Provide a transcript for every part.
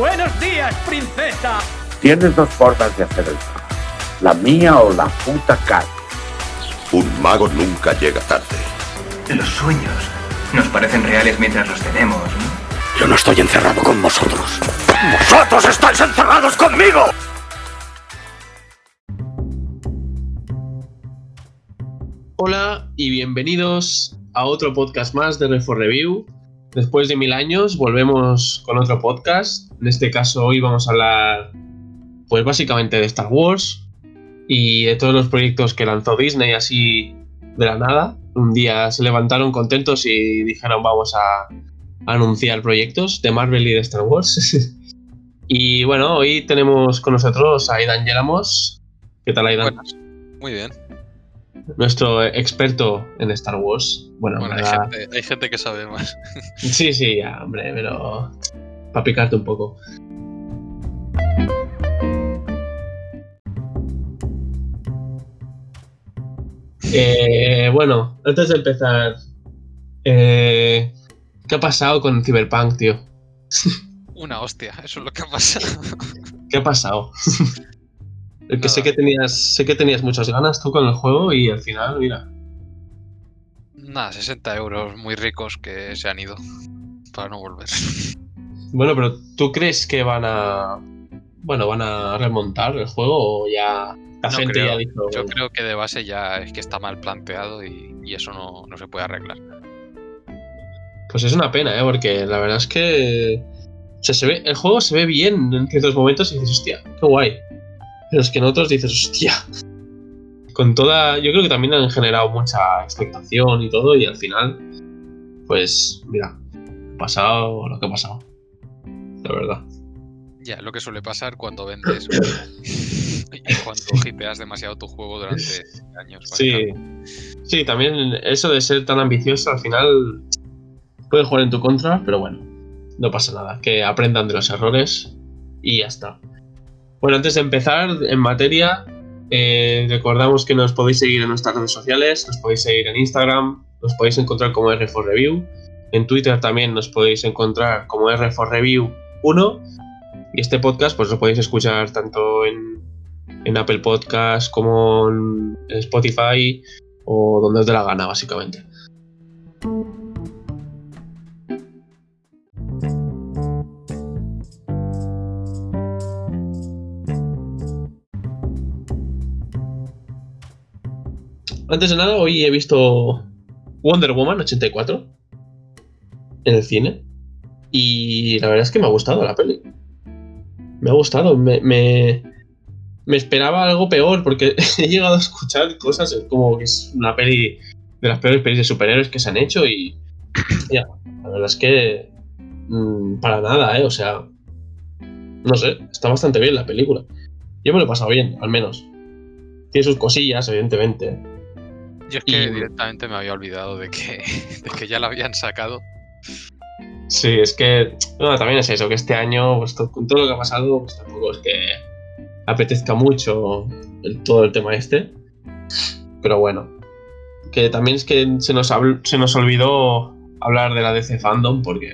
Buenos días, princesa. Tienes dos formas de hacer el. La mía o la puta cara. Un mago nunca llega tarde. Los sueños nos parecen reales mientras los tenemos, ¿no? Yo no estoy encerrado con vosotros. ¡Vosotros estáis encerrados conmigo! Hola y bienvenidos a otro podcast más de Refor Review. Después de mil años volvemos con otro podcast. En este caso hoy vamos a hablar pues básicamente de Star Wars y de todos los proyectos que lanzó Disney así de la nada. Un día se levantaron contentos y dijeron vamos a anunciar proyectos de Marvel y de Star Wars. y bueno, hoy tenemos con nosotros a Aidan Yeramos. ¿Qué tal Aidan? Muy bien. Nuestro experto en Star Wars. Bueno, Bueno, hay gente, hay gente que sabe más. Sí, sí, ya, hombre, pero para picarte un poco. Eh, bueno, antes de empezar, eh, ¿qué ha pasado con Cyberpunk, tío? Una hostia, eso es lo que ha pasado. ¿Qué ha pasado? El que sé que tenías, sé que tenías muchas ganas tú con el juego y al final, mira. Nada, 60 euros muy ricos que se han ido para no volver. Bueno, pero ¿tú crees que van a, bueno, van a remontar el juego o ya la No gente creo. ya dijo? Yo creo que de base ya es que está mal planteado y, y eso no, no se puede arreglar. Pues es una pena, ¿eh? Porque la verdad es que. O sea, se ve, el juego se ve bien en ciertos momentos y dices, hostia, qué guay. Pero es que en otros dices, hostia. Con toda. Yo creo que también han generado mucha expectación y todo, y al final. Pues, mira, ha pasado lo que ha pasado. La verdad. Ya, lo que suele pasar cuando vendes y cuando hipeas demasiado tu juego durante años. Sí. Sí, también eso de ser tan ambicioso al final puede jugar en tu contra, pero bueno, no pasa nada. Que aprendan de los errores y ya está. Bueno, antes de empezar en materia, eh, recordamos que nos podéis seguir en nuestras redes sociales, nos podéis seguir en Instagram, nos podéis encontrar como R4Review, en Twitter también nos podéis encontrar como R4Review 1 y este podcast pues lo podéis escuchar tanto en, en Apple Podcast como en Spotify o donde os dé la gana, básicamente. Antes de nada, hoy he visto Wonder Woman 84 en el cine. Y la verdad es que me ha gustado la peli. Me ha gustado. Me, me, esperaba algo peor porque he llegado a escuchar cosas como que es una peli de las peores pelis de superhéroes que se han hecho y ya, la verdad es que mm, para nada, ¿eh? O sea, no sé, está bastante bien la película. Yo me lo he pasado bien, al menos. Tiene sus cosillas, evidentemente. Yo es que Y- directamente me había olvidado de que, de que ya la habían sacado. Sí, es que bueno, también es eso, que este año, pues, con todo lo que ha pasado, pues tampoco es que apetezca mucho el- todo el tema este. Pero bueno, que también es que se nos, se nos olvidó hablar de la DC Fandom, porque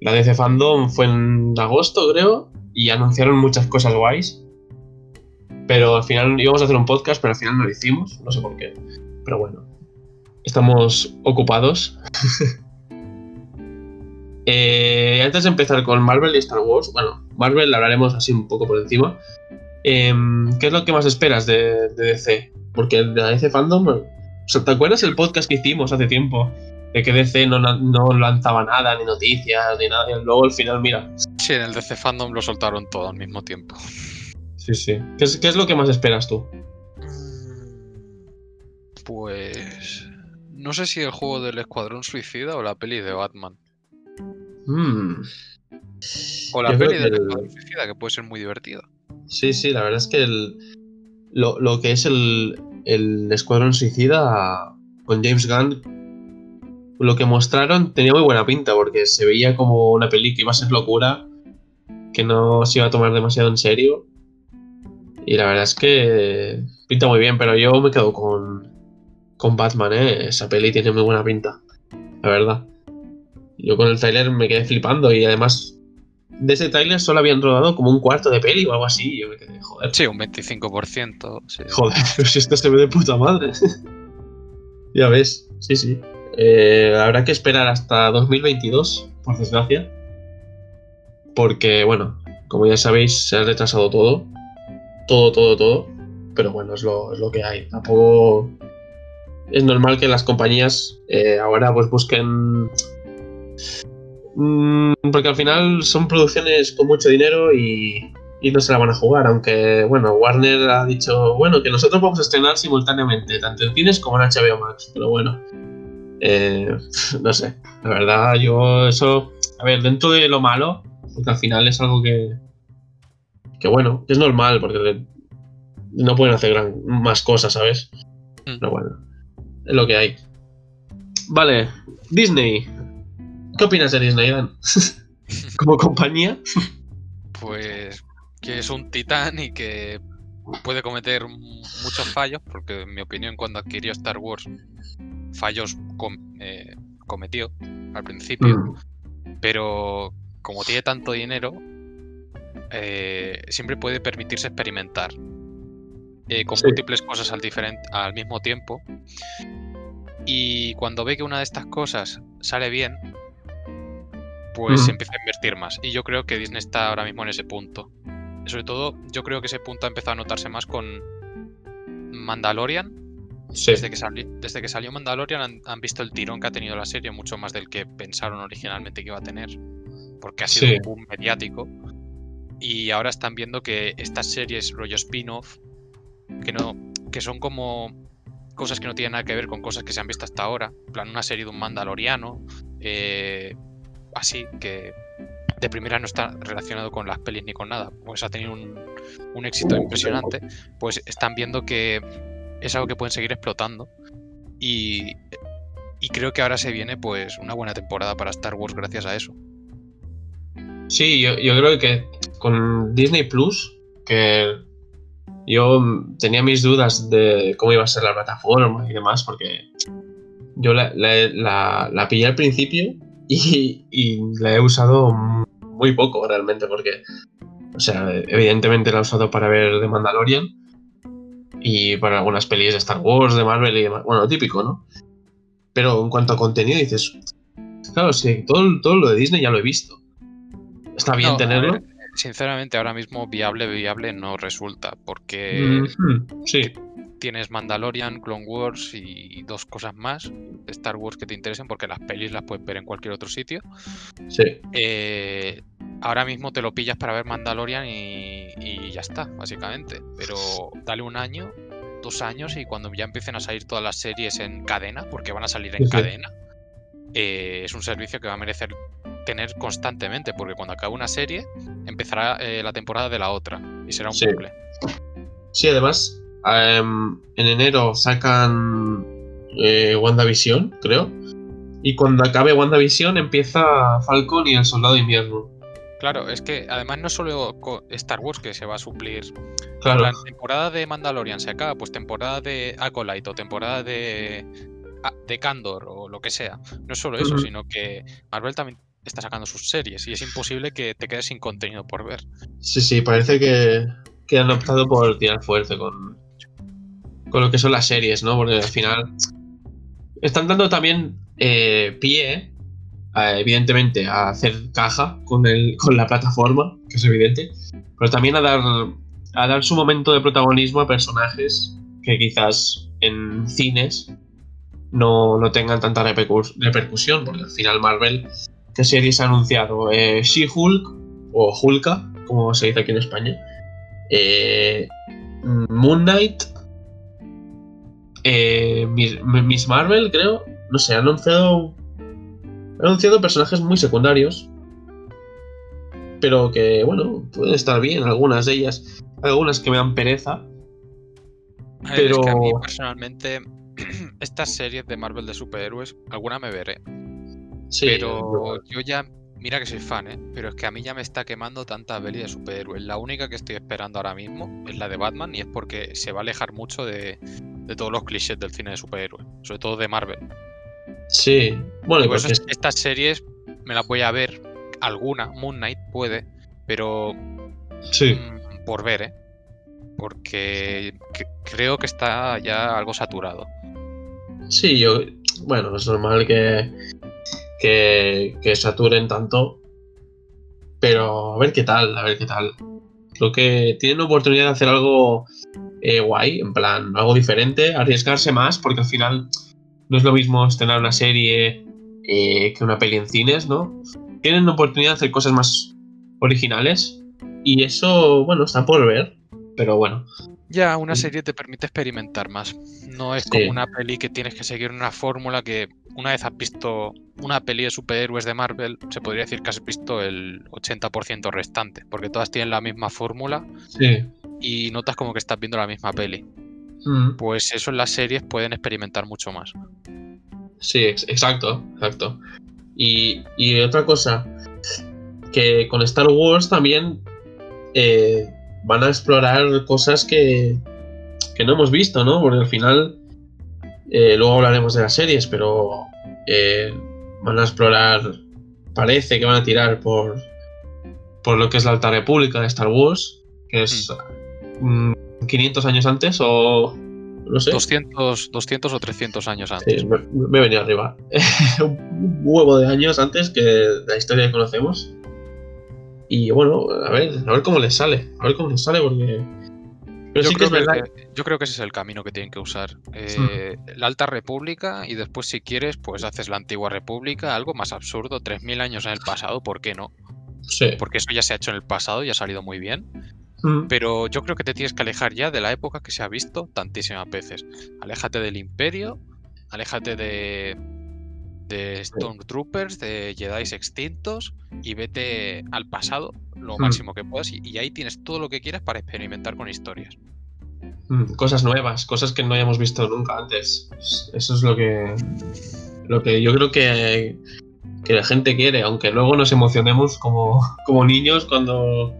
la DC Fandom fue en agosto, creo, y anunciaron muchas cosas guays. Pero al final íbamos a hacer un podcast, pero al final no lo hicimos, no sé por qué. Pero bueno, estamos ocupados. Eh, antes de empezar con Marvel y Star Wars, bueno, Marvel hablaremos así un poco por encima. Em, ¿Qué es lo que más esperas de, de DC? Porque de DC Fandom, o sea, ¿te acuerdas el podcast que hicimos hace tiempo? De que DC no, no lanzaba nada, ni noticias, ni nada, y luego al final, mira. Sí, en el DC Fandom lo soltaron todo al mismo tiempo. Sí, sí. ¿Qué es, qué es lo que más esperas tú? Pues. No sé si el juego del Escuadrón Suicida o la peli de Batman. Mm, O la Yo peli del Escuadrón Suicida, que puede ser muy divertida. Sí, sí, la verdad es que el, lo, lo que es el, el Escuadrón Suicida con James Gunn, lo que mostraron tenía muy buena pinta porque se veía como una peli que iba a ser locura, que no se iba a tomar demasiado en serio. Y la verdad es que pinta muy bien, pero yo me quedo con, con Batman, ¿eh? Esa peli tiene muy buena pinta, la verdad. Yo con el tráiler me quedé flipando y además de ese tráiler solo habían rodado como un cuarto de peli o algo así. Yo me quedé, joder. Sí, un 25%. sí. Joder, pero si esto se ve de puta madre. ya ves, sí, sí. Eh, habrá que esperar hasta 2022, por desgracia. Porque, bueno, como ya sabéis, se ha retrasado todo. Todo, todo, todo. Pero bueno, es lo, es lo que hay. Tampoco es normal que las compañías eh, ahora pues busquen... Mm, porque al final son producciones con mucho dinero y, y no se la van a jugar. Aunque, bueno, Warner ha dicho, bueno, que nosotros vamos a estrenar simultáneamente, tanto en cines como en HBO Max. Pero bueno, eh, no sé. La verdad, yo eso... A ver, dentro de lo malo, porque al final es algo que... Que bueno, que es normal, porque no pueden hacer gran, más cosas, ¿sabes? Mm. Pero bueno, es lo que hay. Vale, Disney. ¿Qué opinas de Disney, Dan? Como compañía. Pues que es un titán y que puede cometer muchos fallos, porque en mi opinión cuando adquirió Star Wars, fallos com- eh, cometió al principio, Mm, pero como tiene tanto dinero, eh, siempre puede permitirse experimentar eh, con Sí. múltiples cosas al, diferen- al mismo tiempo. Y cuando ve que una de estas cosas sale bien, pues empieza a invertir más. Y yo creo que Disney está ahora mismo en ese punto. Sobre todo, yo creo que ese punto ha empezado a notarse más con Mandalorian. Sí, Desde que, sali- desde que salió Mandalorian han, han visto el tirón que ha tenido la serie, mucho más del que pensaron originalmente que iba a tener. Porque ha sido Sí. un boom mediático. Y ahora están viendo que estas series rollo spin-off, que no. que son como cosas que no tienen nada que ver con cosas que se han visto hasta ahora. En plan, una serie de un mandaloriano. eh, así, que de primera no está relacionado con las pelis ni con nada. Pues ha tenido un, un éxito impresionante. Pues están viendo que es algo que pueden seguir explotando. Y, y creo que ahora se viene pues una buena temporada para Star Wars gracias a eso. sí yo, yo creo que con Disney Plus, que yo tenía mis dudas de cómo iba a ser la plataforma y demás, porque yo la, la- la- la pillé al principio y, y la he usado muy poco realmente, porque, o sea, evidentemente la he usado para ver The Mandalorian y para algunas pelis de Star Wars, de Marvel y demás. Bueno, típico, ¿no? Pero en cuanto a contenido dices, claro, sí, todo, todo lo de Disney ya lo he visto. Está bien No, tenerlo. ver, sinceramente, ahora mismo viable, viable no resulta. Porque Sí, tienes Mandalorian, Clone Wars y dos cosas más Star Wars que te interesen, porque las pelis las puedes ver en cualquier otro sitio. sí. Eh, ahora mismo te lo pillas para ver Mandalorian y, y ya está, básicamente. Pero dale un año, dos años y cuando ya empiecen a salir todas las series en cadena, porque van a salir en sí. cadena, eh, es un servicio que va a merecer tener constantemente, porque cuando acabe una serie empezará eh, la temporada de la otra y será un Sí. bucle. Sí, además, em, en enero sacan eh, WandaVision, creo. Y cuando acabe WandaVision empieza Falcon y el Soldado de Invierno. Claro, es que además no solo Star Wars que se va a suplir Claro, La temporada de Mandalorian se acaba, pues temporada de Acolyte o temporada de, ah, de Candor o lo que sea. No es solo eso, sino que Marvel también está sacando sus series y es imposible que te quedes sin contenido por ver. sí, sí, parece que, que han optado por tirar fuerte con, con lo que son las series, ¿no? Porque al final están dando también eh, pie, a, evidentemente, a hacer caja con, el, con la plataforma, que es evidente, pero también a dar, a dar su momento de protagonismo a personajes que quizás en cines no, no tengan tanta repercus- repercusión, porque al final Marvel, ¿qué series ha anunciado? Eh, She-Hulk o Hulka, como se dice aquí en España. Eh, Moon Knight. eh, Miss Marvel, creo. No sé, han anunciado. Han anunciado personajes muy secundarios. Pero que, bueno, pueden estar bien, algunas de ellas. Algunas que me dan pereza. Ver, es que a mí Pero- personalmente estas series de Marvel de superhéroes, alguna me veré. Sí, pero yo ya, mira que soy fan, ¿eh? Pero es que a mí ya me está quemando tanta peli de superhéroes. La única que estoy esperando ahora mismo es la de Batman y es porque se va a alejar mucho de, de todos los clichés del cine de superhéroes, sobre todo de Marvel. Sí, bueno, eso porque es- estas series me las voy a ver, alguna, Moon Knight, puede, pero Sí. mm, por ver, ¿eh? Porque que- creo que está ya algo saturado. Sí, yo. Bueno, es normal que. Que, que saturen tanto. Pero a ver qué tal, a ver qué tal. Creo que tienen oportunidad de hacer algo eh, guay, en plan, algo diferente, arriesgarse más, porque al final no es lo mismo estrenar una serie eh, que una peli en cines, ¿no? Tienen oportunidad de hacer cosas más originales. Y eso, bueno, está por ver. Pero bueno, Ya, una serie te permite experimentar más. No es Sí. como una peli que tienes que seguir una fórmula que una vez has visto una peli de superhéroes de Marvel, se podría decir que has visto el 80% restante, porque todas tienen la misma fórmula sí. y notas como que estás viendo la misma peli. Mm. Pues eso en las series pueden experimentar mucho más. Sí, ex- exacto, exacto. Y, y otra cosa, que con Star Wars también eh, van a explorar cosas que, que no hemos visto, ¿no? Porque al final, eh, luego hablaremos de las series, pero eh, van a explorar, parece que van a tirar por, por lo que es la Alta República de Star Wars, que es mm, 500 años antes o... No sé. 200, 200 o 300 años antes. Sí, me, me venido arriba. un huevo de años antes que la historia que conocemos. Y bueno, a ver, a ver cómo les sale. A ver cómo les sale, porque. Pero yo, sí que creo es verdad. que, yo creo que ese es el camino que tienen que usar. Eh, La Alta República y después, si quieres, pues haces la Antigua República, algo más absurdo, 3.000 años en el pasado, ¿por qué no? Sí. Porque eso ya se ha hecho en el pasado y ha salido muy bien. Mm, Pero yo creo que te tienes que alejar ya de la época que se ha visto tantísimas veces. Aléjate del Imperio, aléjate de, de Stormtroopers, de Jedi extintos y vete al pasado lo Hmm. máximo que puedas y, y ahí tienes todo lo que quieras para experimentar con historias. mm, Cosas nuevas, cosas que no hayamos visto nunca antes. Eso es lo que. Lo que yo creo que. Que la gente quiere, aunque luego nos emocionemos como, como niños cuando.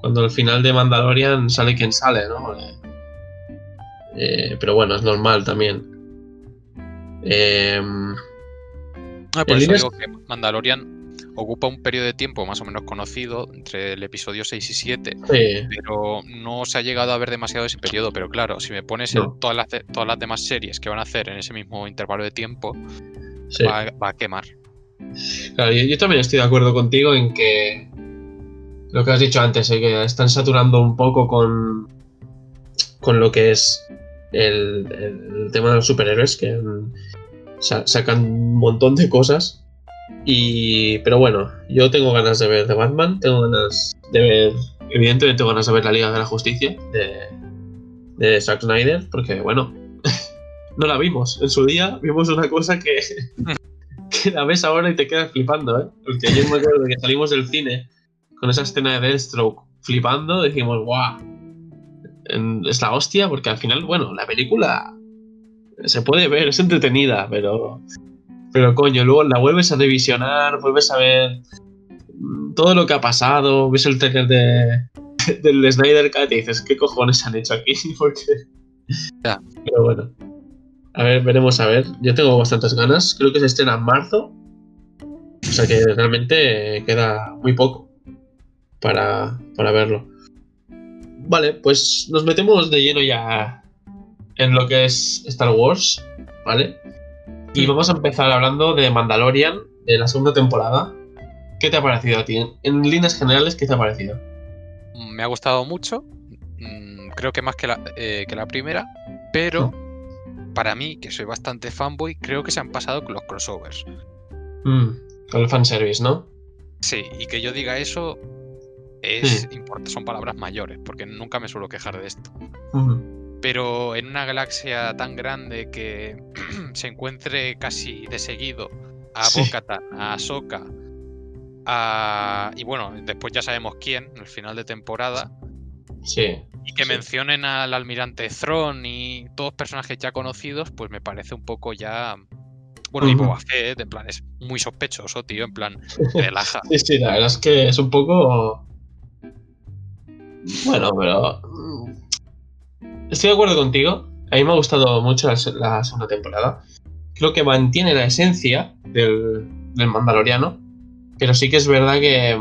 Cuando al final de Mandalorian sale quien sale, ¿no? Eh, eh, pero bueno, es normal también. Em, Ah, por eso digo que Mandalorian ocupa un periodo de tiempo más o menos conocido entre el episodio 6 y 7, sí, pero no se ha llegado a ver demasiado ese periodo. Pero claro, si me pones el- No. todas, las, de- todas las demás series que van a hacer en ese mismo intervalo de tiempo, sí. va, va a quemar. Claro, yo, yo también estoy de acuerdo contigo en que lo que has dicho antes, eh, que están saturando un poco con, con lo que es el, el tema de los superhéroes, que sa- sacan un montón de cosas. Y, pero bueno, yo tengo ganas de ver The Batman, tengo ganas de ver, evidentemente tengo ganas de ver la Liga de la Justicia de, de Zack Snyder, porque bueno, no la vimos. En su día vimos una cosa que, que la ves ahora y te quedas flipando, ¿eh? Porque yo me acuerdo que salimos del cine con esa escena de Deathstroke flipando, dijimos, guau, es la hostia, porque al final, bueno, la película se puede ver, es entretenida, pero, pero coño, luego la vuelves a revisionar, vuelves a ver mm, todo lo que ha pasado, ves el trailer de, del Snyder Cut y dices, ¿qué cojones han hecho aquí? Porque... Ya. Pero bueno. A ver, veremos a ver. Yo tengo bastantes ganas. Creo que se estrena en marzo. O sea que realmente queda muy poco para, para verlo. Vale, pues nos metemos de lleno ya en lo que es Star Wars, ¿vale? Y Sí. vamos a empezar hablando de Mandalorian, de la segunda temporada. ¿Qué te ha parecido a ti? En, líneas generales, ¿qué te ha parecido? Me ha gustado mucho, mm, creo que más que la, eh, que la primera, pero para mí, que soy bastante fanboy, creo que se han pasado con los crossovers. Mm, con el fanservice, ¿no? Sí, y que yo diga eso es import- son palabras mayores, porque nunca me suelo quejar de esto. Mm, Pero en una galaxia tan grande que se encuentre casi de seguido a Sí. Bo-Katan, a Ahsoka, a... y bueno, después ya sabemos quién, en el final de temporada, sí. y que Sí. mencionen al almirante Thrawn y todos personajes ya conocidos, pues me parece un poco ya... Bueno, y. Boba Fett, en plan, es muy sospechoso, tío, en plan, relaja. Sí, sí, la verdad es que es un poco. Bueno, pero. Estoy de acuerdo contigo. A mí me ha gustado mucho la, se- la segunda temporada. Creo que mantiene la esencia del, del Mandaloriano. Pero sí que es verdad que.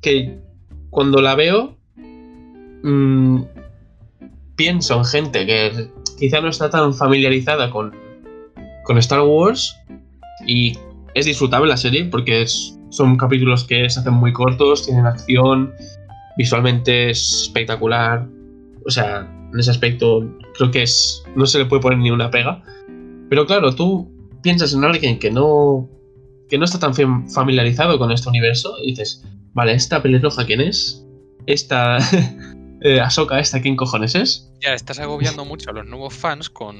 que cuando la veo mm, pienso en gente que quizá no está tan familiarizada con, con Star Wars y es disfrutable la serie porque son capítulos que se hacen muy cortos, tienen acción, visualmente es espectacular. O sea, en ese aspecto creo que es no se le puede poner ni una pega. Pero claro, tú piensas en alguien que no que no está tan fam- familiarizado con este universo y dices, vale, esta pelirroja quién es? Esta eh, Ahsoka esta quién cojones es? Ya estás agobiando mucho a los nuevos fans con.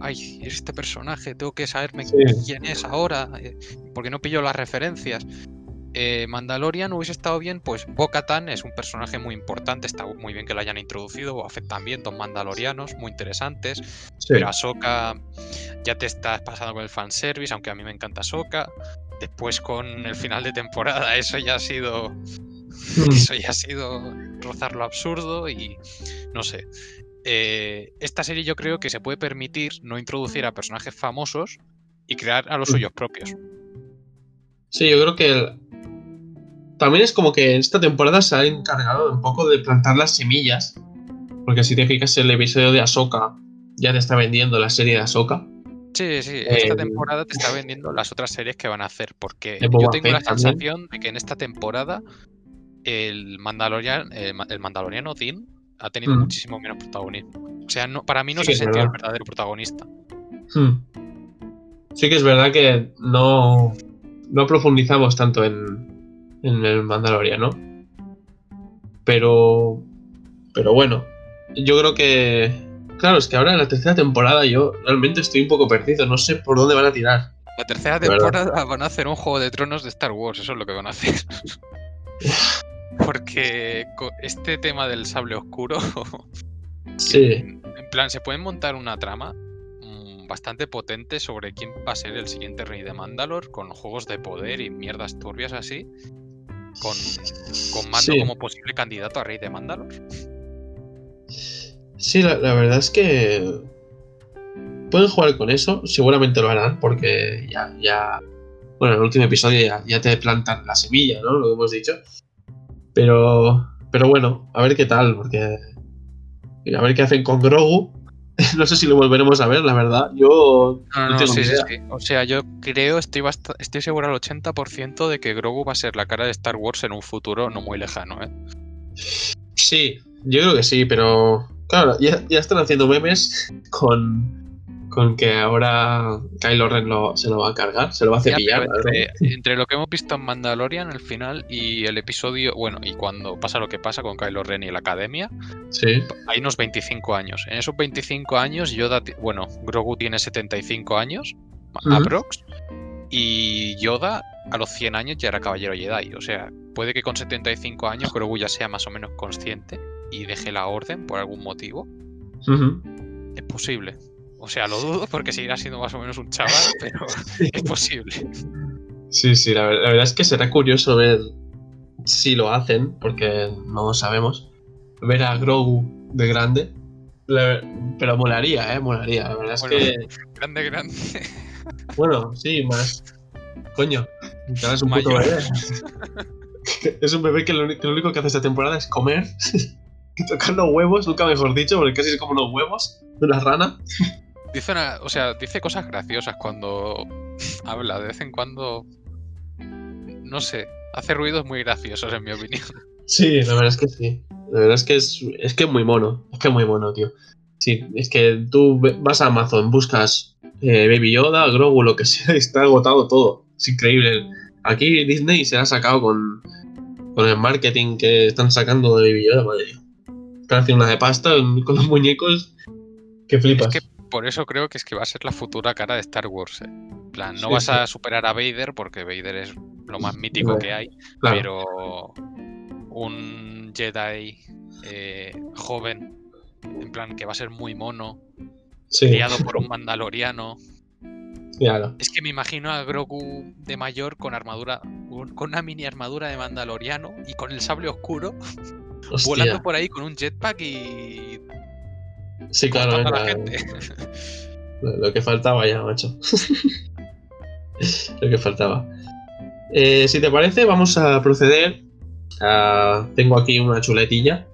Ay, este personaje, tengo que saberme Sí. quién es ahora, eh, porque no pillo las referencias. Eh, Mandalorian hubiese estado bien, pues Bo-Katan es un personaje muy importante, está muy bien que lo hayan introducido, Boba Fett también, dos mandalorianos muy interesantes, Sí. pero Ahsoka ya te estás pasando con el fanservice, aunque a mí me encanta Ahsoka. Después con el final de temporada, eso ya ha sido Mm. eso ya ha sido rozar lo absurdo y no sé. Eh, esta serie yo creo que se puede permitir no introducir a personajes famosos y crear a los Mm. suyos propios. Sí, yo creo que el- también es como que esta temporada se ha encargado un poco de plantar las semillas. Porque si te fijas el episodio de Ahsoka, ya te está vendiendo la serie de Ahsoka. Sí, sí, esta Eh, temporada te está vendiendo las otras series que van a hacer, porque yo tengo la también. sensación de que en esta temporada el Mandalorian, el, ma- el Mandaloriano Din ha tenido Mm. muchísimo menos protagonismo. O sea, no, para mí no Sí se es sentido el verdad. verdadero protagonista. Hmm. Sí que es verdad que no, no profundizamos tanto en, en el Mandaloriano. Pero. Pero bueno. Yo creo que. Claro, es que ahora en la tercera temporada yo realmente estoy un poco perdido. No sé por dónde van a tirar. La tercera verdad. temporada van a hacer un juego de tronos de Star Wars, eso es lo que van a hacer. Porque este tema del sable oscuro, Sí. en plan, se pueden montar una trama mm, bastante potente sobre quién va a ser el siguiente rey de Mandalor, con juegos de poder y mierdas turbias así, con, con Mando Sí. como posible candidato a rey de Mandalor. Sí, la, la verdad es que. Pueden jugar con eso, seguramente lo harán, porque ya. ya bueno, en el último episodio ya, ya te plantan la semilla, ¿no? Lo que hemos dicho. Pero. Pero bueno, a ver qué tal, porque. A ver qué hacen con Grogu. No sé si lo volveremos a ver, la verdad. Yo. No, No no, sí, idea. sí. O sea, yo creo, estoy, estoy seguro al 80% de que Grogu va a ser la cara de Star Wars en un futuro no muy lejano, ¿eh? Sí, yo creo que sí, pero. Claro, ya, ya están haciendo memes con. Con que ahora Kylo Ren lo- se lo va a cargar, se lo va a cepillar. entre, entre lo que hemos visto en Mandalorian, el final, y el episodio, bueno, y cuando pasa lo que pasa con Kylo Ren y la academia, Sí. hay unos 25 años. En esos 25 años, Yoda, bueno, Grogu tiene 75 años, Ujú. aprox, y Yoda a los 100 años ya era caballero Jedi. O sea, puede que con 75 años Grogu ya sea más o menos consciente y deje la orden por algún motivo. Es posible. O sea, lo dudo porque seguirá siendo más o menos un chaval, pero es posible. Sí, sí, la, la verdad es que será curioso ver si lo hacen, porque no lo sabemos. Ver a Grogu de grande. La- pero molaría, ¿eh? Molaría. La verdad es Bueno. que. Grande, grande. Bueno, sí, más. Coño, ahora es un puto bebé. es un bebé que lo, uni- que lo único que hace esta temporada es comer y tocar los huevos, nunca mejor dicho, porque casi es como unos huevos de una rana. Dice una- o sea, dice cosas graciosas cuando habla. De vez en cuando. No sé. Hace ruidos muy graciosos, en mi opinión. Sí, la verdad es que sí. La verdad es que es, es que es muy mono. Es que es muy mono, tío. Sí, es que tú vas a Amazon, buscas eh, Baby Yoda, Grogu, lo que sea, y está agotado todo. Es increíble. Aquí Disney se ha sacado con, con el marketing que están sacando de Baby Yoda, madre mía. Están haciendo una de pasta con los muñecos que flipas. Es que por eso creo que es que va a ser la futura cara de Star Wars. eh. En plan, no Sí, vas a superar a Vader porque Vader es lo más mítico que hay. Claro. Pero un Jedi eh, joven, en plan que va a ser muy mono, sí, criado por un mandaloriano. claro. Es que me imagino a Grogu de mayor con armadura, con una mini armadura de mandaloriano y con el sable oscuro, Hostia. volando por ahí con un jetpack y Sí, claro. la gente. Lo, lo que faltaba ya, macho. lo que faltaba. Eh, si te parece, vamos a proceder tengo aquí una chuletilla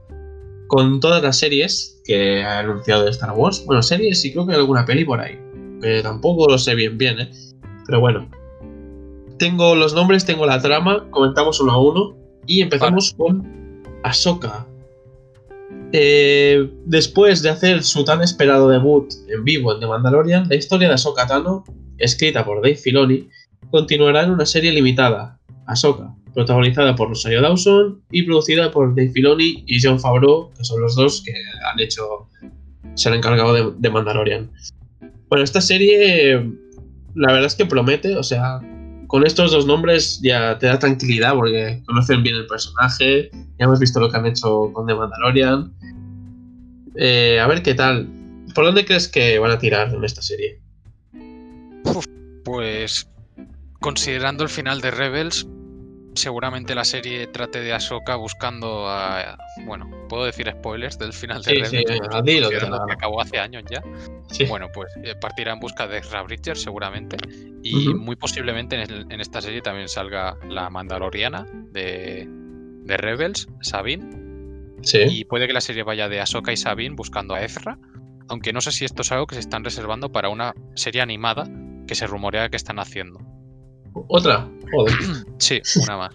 con todas las series que ha anunciado de Star Wars. Bueno, series y creo que hay alguna peli por ahí. Que tampoco lo sé bien bien, ¿eh? Pero bueno. Tengo los nombres, tengo la trama, comentamos uno a uno. Y empezamos con Ahsoka. Eh, después de hacer su tan esperado debut en vivo en The Mandalorian, la historia de Ahsoka Tano, escrita por Dave Filoni, continuará en una serie limitada, Ahsoka, protagonizada por Rosario Dawson y producida por Dave Filoni y John Favreau, que son los dos que han hecho, se han encargado de, de Mandalorian. Bueno, esta serie, la verdad es que promete, o sea, con estos dos nombres ya te da tranquilidad porque conocen bien el personaje, ya hemos visto lo que han hecho con The Mandalorian. Eh, a ver qué tal. ¿Por dónde crees que van a tirar en esta serie? Pues considerando el final de Rebels, seguramente la serie trate de Ahsoka buscando a... Bueno, puedo decir spoilers del final de Sí, Rebels, sí, que acabó hace años ya. Sí. Bueno, pues eh, partirá en busca de Ezra Bridger seguramente. Y muy posiblemente en esta serie también salga la Mandaloriana de, de Rebels, Sabine. Sí. Y puede que la serie vaya de Ahsoka y Sabine buscando a Ezra. Aunque no sé si esto es algo que se están reservando para una serie animada que se rumorea que están haciendo. ¿Otra? Joder. Sí, una más.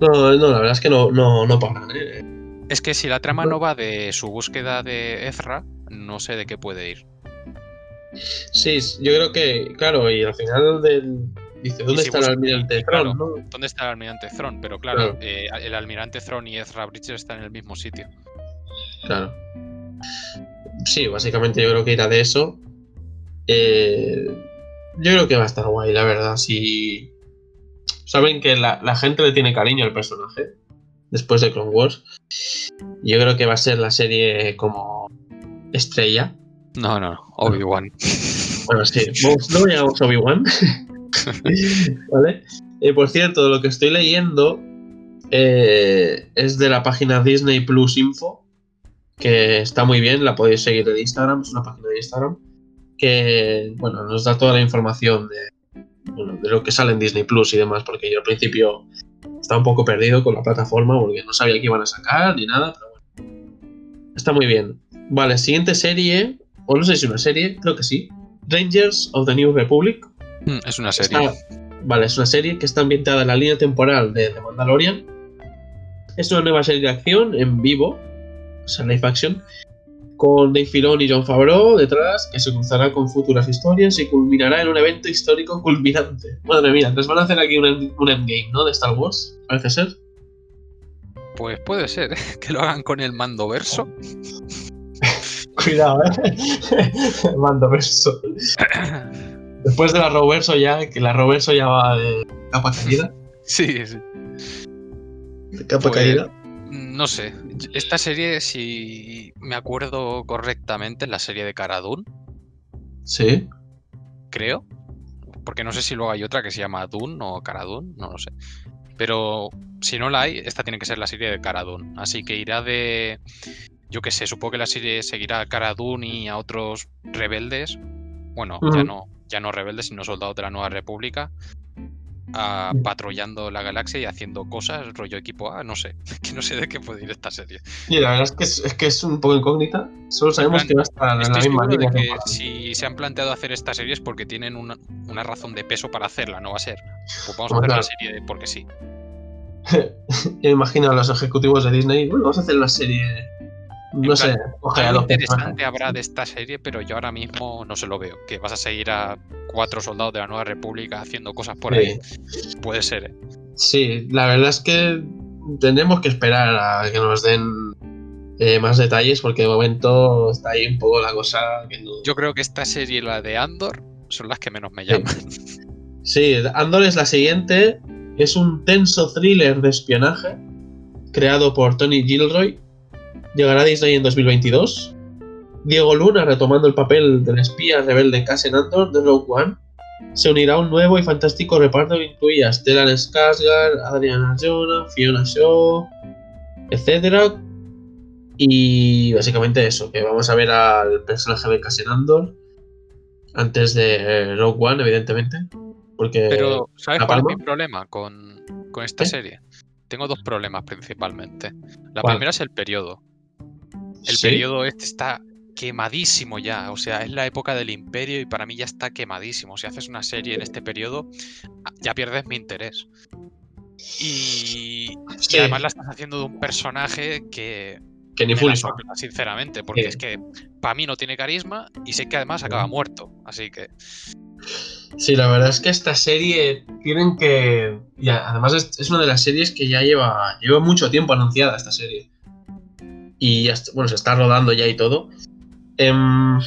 No, no, la verdad es que no, no, no paran, ¿eh? Es que si la trama no va de su búsqueda de Ezra, no sé de qué puede ir. Sí, yo creo que, claro, y al final del. Dice, ¿dónde si está el almirante y- y claro, no? ¿Dónde está el almirante Thrawn? Pero claro, Claro. eh, el almirante Thrawn y Ezra Bridger están en el mismo sitio. Claro. Sí, básicamente yo creo que irá de eso. Eh, yo creo que va a estar guay, la verdad. Si saben que la, la gente le tiene cariño al personaje después de Clone Wars, yo creo que va a ser la serie como estrella. No, no, Obi-Wan. Bueno, sí, no llegamos a Obi-Wan. ¿Vale? Eh, por cierto, lo que estoy leyendo eh, es de la página Disney Plus Info, que está muy bien, la podéis seguir en Instagram, es una página de Instagram, que bueno, nos da toda la información de, bueno, de lo que sale en Disney Plus y demás, porque yo al principio estaba un poco perdido con la plataforma porque no sabía qué iban a sacar ni nada, pero bueno. Está muy bien. Vale, siguiente serie, o no sé si es una serie, creo que sí. Rangers of the New Republic. Mm, Es una serie. Está- vale, es una serie que está ambientada en la línea temporal de The Mandalorian. Es una nueva serie de acción en vivo, o sea, live action, con Dave Filoni y John Favreau detrás, que se cruzará con futuras historias y culminará en un evento histórico culminante. Madre mía, les van a hacer aquí un, un endgame, ¿no? De Star Wars, parece ser. Pues puede ser ¿eh? que lo hagan con el mando verso. Cuidado, eh. Mando verso. Después de la Roverso ya, que la Roverso ya va de capa caída. sí, sí. De capa Pues, caída. No sé. Esta serie, si me acuerdo correctamente, es la serie de Cara Dune, Sí. creo. Porque no sé si luego hay otra que se llama Dune o Cara Dune, no lo sé. Pero si no la hay, esta tiene que ser la serie de Cara Dune. Así que irá de. Yo qué sé, supongo que la serie seguirá a Cara Dune y a otros rebeldes. Bueno, ya no, ya no rebeldes, sino soldados de la Nueva República. Ah, Mm. patrullando la galaxia y haciendo cosas, rollo equipo A, no sé. Que no sé de qué puede ir esta serie. Sí, la verdad es que es, es que es un poco incógnita. Solo sabemos plan, que va a estar en la misma línea. que si se han planteado hacer esta serie es porque tienen una, una razón de peso para hacerla, no va a ser. Pues vamos a hacer la claro. serie de porque sí. Yo imagino a los ejecutivos de Disney. Bueno, vamos a hacer una serie. No sé, a Algo interesante habrá de esta serie, pero yo ahora mismo no se lo veo. Que vas a seguir a cuatro soldados de la Nueva República haciendo cosas por ahí. Puede ser, ¿eh? Sí, la verdad es que tendremos que esperar a que nos den eh, más detalles porque de momento está ahí un poco la cosa que no... Yo creo que esta serie y la de Andor son las que menos me Sí. llaman. Sí, Andor es la siguiente. Es un tenso thriller de espionaje creado por Tony Gilroy. Llegará a Disney en 2022. Diego Luna, retomando el papel del espía rebelde Cassian Andor de Rogue One, se unirá a un nuevo y fantástico reparto que incluye a Stellan Skarsgård, Adriana Arjona, Fiona Shaw, etc. Y básicamente eso, que vamos a ver al personaje de Cassian Andor antes de eh, Rogue One, evidentemente. Porque Pero, ¿sabes ¿La cuál es mi problema con, con esta ¿Qué? serie? tengo dos problemas principalmente. La ¿Cuál? primera es el periodo. El Sí. periodo este está quemadísimo ya. O sea, es la época del imperio y para mí ya está quemadísimo. Si haces una serie en este periodo, ah, ya pierdes mi interés. Y, además la estás haciendo de un personaje que que ni sopla, sinceramente, porque Sí. es que para mí no tiene carisma y sé que además acaba muerto. Así que Sí, la verdad es que esta serie tienen que. Y además es, es una de las series que ya lleva, lleva mucho tiempo anunciada esta serie. Y ya bueno, se está rodando ya y todo. Em,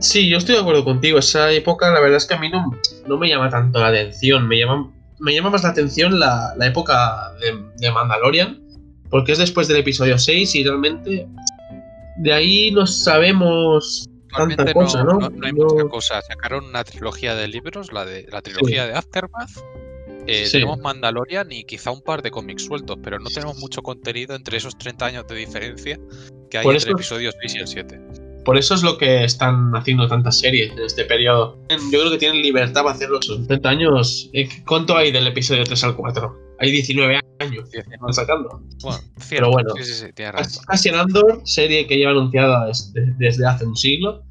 sí, yo estoy de acuerdo contigo. Esa época, la verdad es que a mí no, no me llama tanto la atención. Me llama, me llama más la atención la, la época de, de Mandalorian. Porque es después del episodio 6 y realmente. De ahí no sabemos realmente tanta cosa, no, ¿no? no- no hay mucha cosa. Sacaron una trilogía de libros, la de la trilogía de Aftermath. Eh, Sí. Tenemos Mandalorian y quizá un par de cómics sueltos, pero no tenemos mucho contenido entre esos 30 años de diferencia que hay Por entre eso- episodios 6 y el 7. Por eso es lo que están haciendo tantas series en este periodo. Yo creo que tienen libertad para hacerlo. Son 30 años. eh, ¿Cuánto hay del episodio 3 al 4? Hay 19 años. que Están sacando. Bueno, cierto. bueno. Sí, sí, Andor, serie que lleva anunciada desde, desde hace un siglo.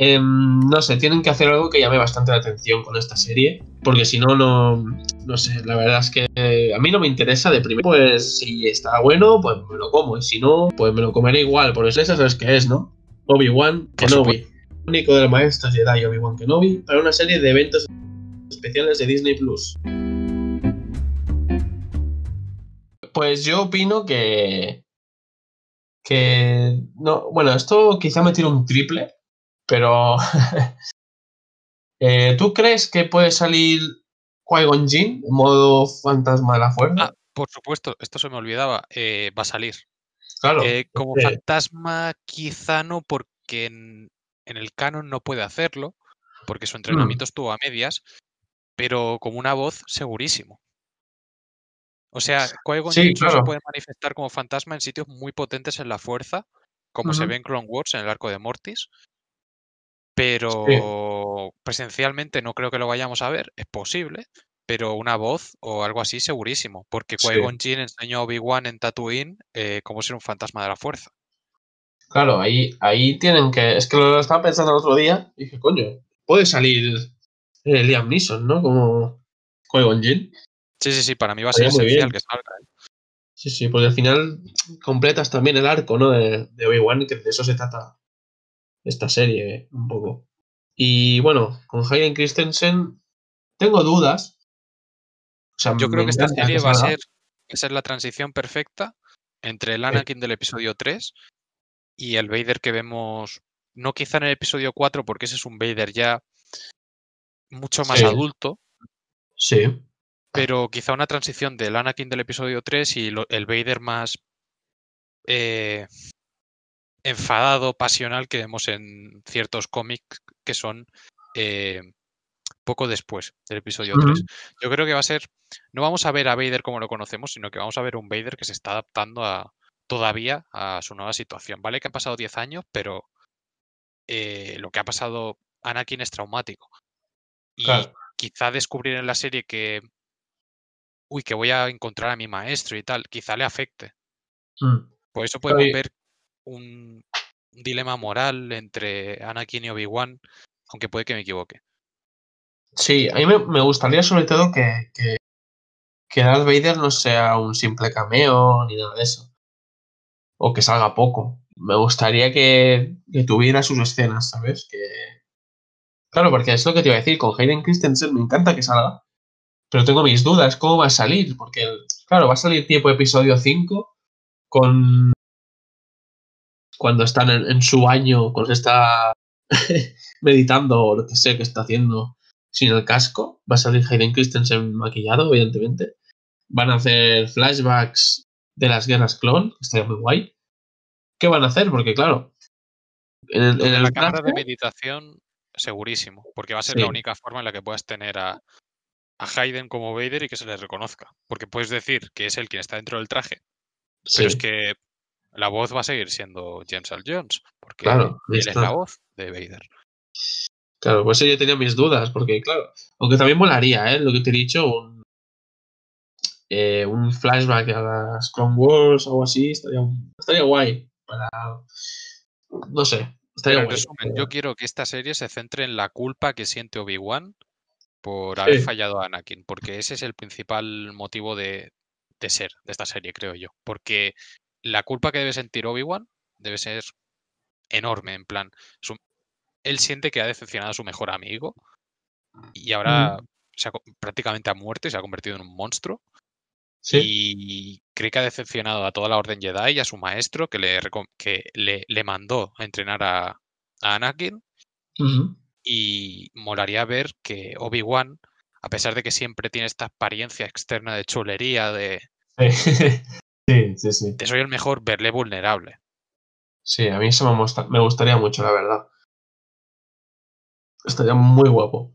Em, no sé, tienen que hacer algo que llame bastante la atención con esta serie. Porque si no, no. No sé, la verdad es que a mí no me interesa de primero. Pues si está bueno, pues me lo como. Y si no, pues me lo comeré igual. Porque eso sabes qué es, ¿no? Obi-Wan Kenobi. Único de los maestros Jedi Obi-Wan Kenobi para una serie de eventos especiales de Disney Plus. Pues yo opino que. Que. No, bueno, esto quizá me tire un triple, pero. eh, ¿Tú crees que puede salir Qui-Gon Jinn en modo fantasma de la fuerza? Ah, por supuesto, esto se me olvidaba. eh, va a salir. claro. Eh, como fantasma, quizá no, porque en, en el canon no puede hacerlo, porque su entrenamiento estuvo a medias, pero como una voz, segurísimo. O sea, Qui-Gon Sí, se puede manifestar como fantasma en sitios muy potentes en la fuerza, como se ve en Clone Wars, en el arco de Mortis. Pero presencialmente no creo que lo vayamos a ver, es posible, pero una voz o algo así segurísimo, porque Sí. Qui-Gon Jinn enseñó a Obi-Wan en Tatooine eh, cómo ser un fantasma de la fuerza. Claro, ahí, ahí tienen que. Es que lo estaba pensando el otro día y dije, coño, puede salir eh, Liam Neeson, ¿no? Como Qui-Gon Jinn. Sí, sí, sí, para mí va a ser esencial que salga. ¿eh? Sí, sí, porque al final completas también el arco, ¿no? De, de Obi-Wan, que de eso se trata esta serie, un poco. Y bueno, con Hayden Christensen tengo dudas. O sea, Yo creo que esta serie va a salga. ser, va a ser la transición perfecta entre el. Anakin del episodio 3 y el Vader que vemos, no quizá en el episodio 4, porque ese es un Vader ya mucho más Sí. adulto, Sí, pero quizá una transición del Anakin del episodio 3 y lo- el Vader más eh, enfadado, pasional que vemos en ciertos cómics que son eh, poco después del episodio Ujú. 3. Yo creo que va a ser, no vamos a ver a Vader como lo conocemos, sino que vamos a ver un Vader que se está adaptando a todavía a su nueva situación. Vale que han pasado 10 años, pero eh, lo que ha pasado Anakin es traumático. Y Claro. quizá descubrir en la serie que, uy, que voy a encontrar a mi maestro y tal, quizá le afecte. Mm. Por eso podemos Oye. ver un dilema moral entre Anakin y Obi-Wan, aunque puede que me equivoque. Sí, a mí me, gustaría sobre todo que, que, que Darth Vader no sea un simple cameo ni nada de eso. O que salga poco. Me gustaría que, que tuviera sus escenas, ¿sabes? Que... Claro, porque es lo que te iba a decir. Con Hayden Christensen me encanta que salga. Pero tengo mis dudas. ¿Cómo va a salir? Porque, claro, va a salir tipo episodio 5 con... Cuando están en, en su baño, cuando se está meditando o lo que sea que está haciendo sin el casco. Va a salir Hayden Christensen maquillado, evidentemente. Van a hacer flashbacks de las guerras clon, que estaría muy guay. ¿Qué van a hacer? Porque, claro, en el, en el la cámara de meditación, segurísimo, porque va a ser Sí. la única forma en la que puedas tener a, a Hayden como Vader y que se le reconozca. Porque puedes decir que es él quien está dentro del traje, pero es que la voz va a seguir siendo James Earl Jones, porque Claro, él es la voz de Vader. Claro, pues yo tenía mis dudas, porque, claro, aunque también molaría, ¿eh? Lo que te he dicho, un, eh, un flashback a las Clone Wars o algo así, estaría, estaría guay. Para. No sé. Estaría Pero en guay. resumen, yo quiero que esta serie se centre en la culpa que siente Obi-Wan por haber Sí. fallado a Anakin, porque ese es el principal motivo de, de ser de esta serie, creo yo. Porque la culpa que debe sentir Obi-Wan debe ser enorme, en plan, su- él siente que ha decepcionado a su mejor amigo y ahora se ha prácticamente ha muerto y se ha convertido en un monstruo Sí. y cree que ha decepcionado a toda la Orden Jedi y a su maestro que le, que le, le mandó a entrenar a, a Anakin y molaría ver que Obi-Wan, a pesar de que siempre tiene esta apariencia externa de chulería, de, Sí. sí, sí, sí. de soy el mejor, verle vulnerable. Sí, a mí eso me, gusta- me gustaría mucho, la verdad. Estaría muy guapo.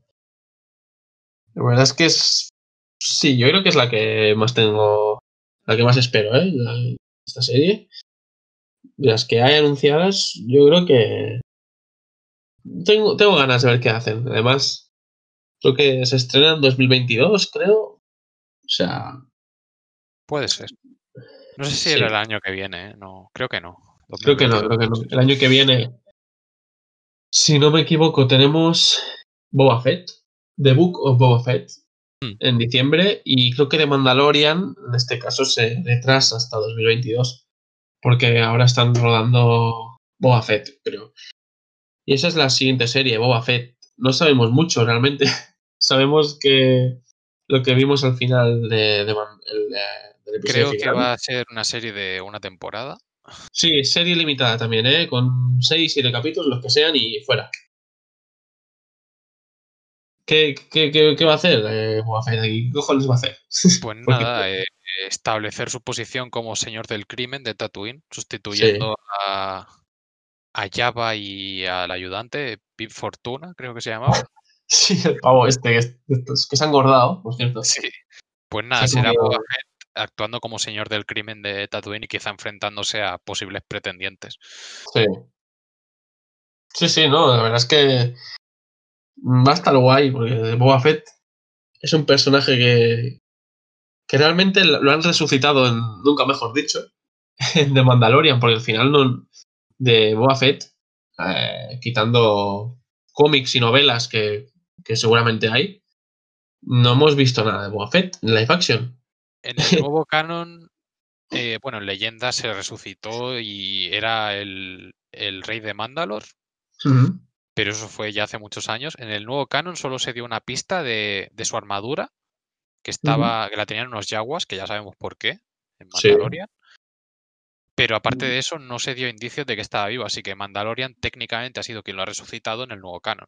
La verdad es que es. Sí, yo creo que es la que más tengo. La que más espero, ¿eh? La- esta serie. De las que hay anunciadas, yo creo que. Tengo, tengo ganas de ver qué hacen. Además, creo que se estrena en 2022, creo. O sea, Puede ser. No sé si Sí. era el año que viene, ¿eh? no, creo que no. Creo que no, 2022 creo que no. El año que viene, si no me equivoco, tenemos Boba Fett, The Book of Boba Fett, Hmm. en diciembre, y creo que de Mandalorian, en este caso, se retrasa hasta 2022, porque ahora están rodando Boba Fett, creo. Y esa es la siguiente serie, Boba Fett. No sabemos mucho realmente. sabemos que lo que vimos al final de, de Man- Creo que va a ser una serie de una temporada. Sí, serie limitada también, ¿eh? Con 6, 7 capítulos, los que sean, y fuera. ¿Qué, qué, qué, qué va a hacer eh, aquí? ¿Qué cojones va a hacer? Pues nada, eh, establecer su posición como señor del crimen de Tatooine, sustituyendo a, a Jabba y al ayudante, Pip Fortuna, creo que se llamaba. Sí, el pavo este, que, es- estos que se han engordado, por cierto. Sí. Pues nada, Se ha será Boba Fett actuando como señor del crimen de Tatooine y quizá enfrentándose a posibles pretendientes. Sí. Sí, sí, no, la verdad es que va a estar guay, porque Boba Fett es un personaje que, que realmente lo han resucitado, en, nunca mejor dicho, en The Mandalorian, porque al final de Boba Fett, eh, quitando cómics y novelas que, que seguramente hay, no hemos visto nada de Boba Fett en live action. En el nuevo canon, eh, bueno, en leyenda se resucitó y era el, el rey de Mandalor, pero eso fue ya hace muchos años. En el nuevo canon solo se dio una pista de, de su armadura, que estaba, que la tenían unos yaguas, que ya sabemos por qué, en Sí. Mandalorian. Pero aparte de eso, no se dio indicios de que estaba vivo, así que Mandalorian técnicamente ha sido quien lo ha resucitado en el nuevo canon.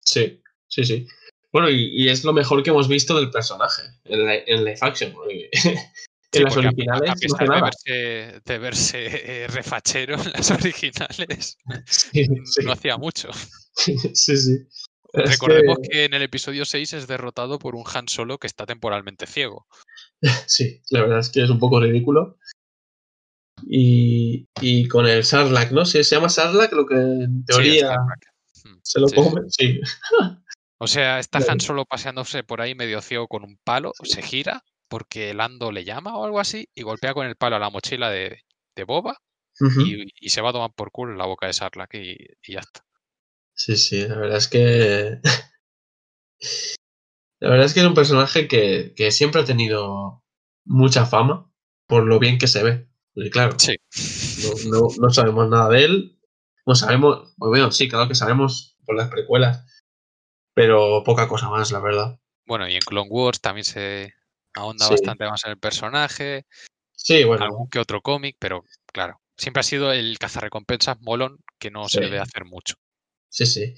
Sí, sí, sí. Bueno, y, y es lo mejor que hemos visto del personaje en, la, en live action. porque Sí, en las originales a, no pesar de verse, de verse eh, refachero en las originales, Sí, sí, no hacía mucho. sí, sí. Recordemos que- que... en el episodio 6 es derrotado por un Han Solo que está temporalmente ciego. Sí, la verdad es que es un poco ridículo. Y, y con el Sarlacc, ¿no? Se, se llama Sarlacc, lo que en teoría. Mm, se lo come. Sí, O sea, está. Han Solo paseándose por ahí medio ciego con un palo, se gira porque Lando le llama o algo así y golpea con el palo a la mochila de, de Boba y, y se va a tomar por culo en la boca de Sarlacc y, y ya está. sí, sí, la verdad es que. La verdad es que es un personaje que, que siempre ha tenido mucha fama por lo bien que se ve. Porque claro, Sí. no, no- no sabemos nada de él. No sabemos, pues bueno, sí, claro que sabemos por las precuelas, pero poca cosa más, la verdad. Bueno, y en Clone Wars también se ahonda Sí. bastante más en el personaje, Sí, bueno, algún que otro cómic, pero claro, siempre ha sido el cazarrecompensas molón que no se ve hacer mucho. sí, sí.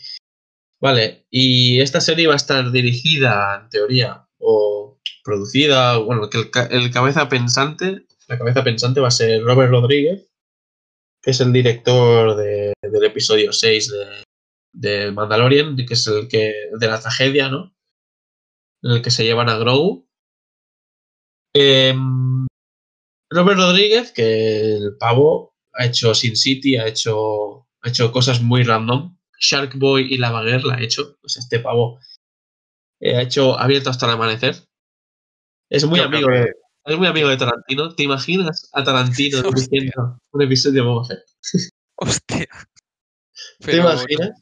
Vale, y esta serie va a estar dirigida, en teoría, o producida, bueno, que el, el cabeza pensante, la cabeza pensante va a ser Robert Rodríguez, que es el director de- del episodio 6 de, de Mandalorian, que es el que de la tragedia, ¿no? En el que se llevan a Grogu. Em, Robert Rodríguez, que el pavo ha hecho Sin City, ha hecho, ha hecho cosas muy random. Shark Boy y La Baguer la ha hecho. Pues este pavo eh, ha hecho Abierto hasta el amanecer. Es muy Yo amigo de. Es muy amigo de Tarantino. ¿Te imaginas a Tarantino Hostia. diciendo un episodio de Boba? Hostia. ¿Te Pero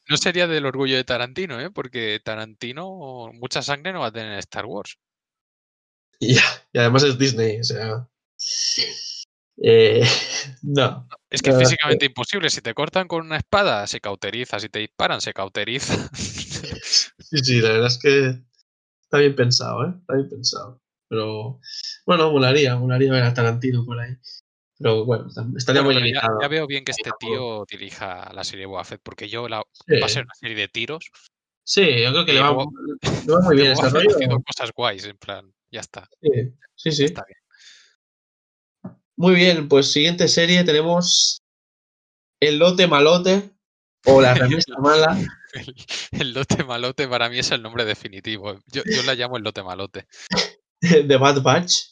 no sería del orgullo de Tarantino, ¿eh? Porque Tarantino mucha sangre no va a tener en Star Wars. Y, ya, y además es Disney, o sea. Eh, no. Es que es físicamente imposible. Si te cortan con una espada, se cauteriza. Si te disparan, se cauteriza. Sí, sí, la verdad es que está bien pensado, ¿eh? Está bien pensado. Pero bueno, molaría, molaría ver a Tarantino por ahí. Pero bueno, estaría Bueno, muy ya, limitado. ya veo bien que este tío dirija la serie Boba Fett, porque yo la, Sí. va a ser una serie de tiros. Sí, yo creo que le va, luego- le va muy bien Fett rollo. haciendo cosas guays, en plan, ya está. Sí, sí, sí. Está bien. Muy bien, pues siguiente serie tenemos El Lote Malote o La Remesa Mala. El, el lote malote para mí es el nombre definitivo. Yo, yo la llamo el lote malote. de Bad Batch.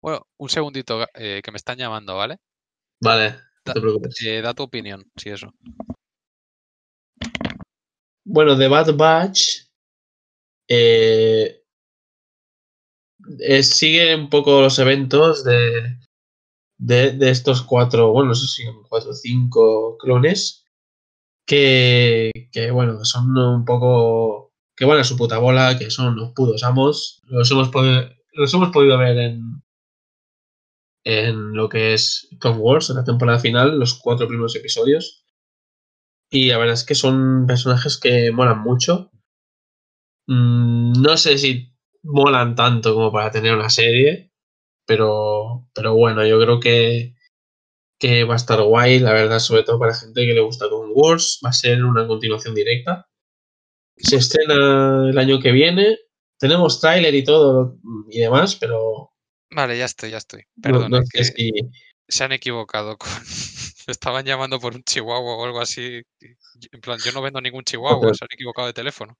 Bueno, un segundito eh, que me están llamando, ¿vale? Vale, no te preocupes. Eh, da tu opinión, si eso. Bueno, de Bad Batch eh, eh, sigue un poco los eventos de, de, de estos cuatro, bueno, no sé si son cuatro o cinco clones que, que, bueno, son un poco que van a su puta bola, que son los putos amos. Los hemos podido, los hemos podido ver en, en lo que es Clone Wars, en la temporada final, los cuatro primeros episodios. Y la verdad es que son personajes que molan mucho. Mm, no sé si molan tanto como para tener una serie, pero, pero bueno, yo creo que, que va a estar guay, la verdad, sobre todo para gente que le gusta Clone Wars. Va a ser una continuación directa. Se estrena el año que viene. Tenemos tráiler y todo y demás, pero Vale, ya estoy, ya estoy. no, Perdón, no es sé que se han equivocado con... Me estaban llamando por un chihuahua o algo así. En plan, yo no vendo ningún chihuahua, se han equivocado de teléfono.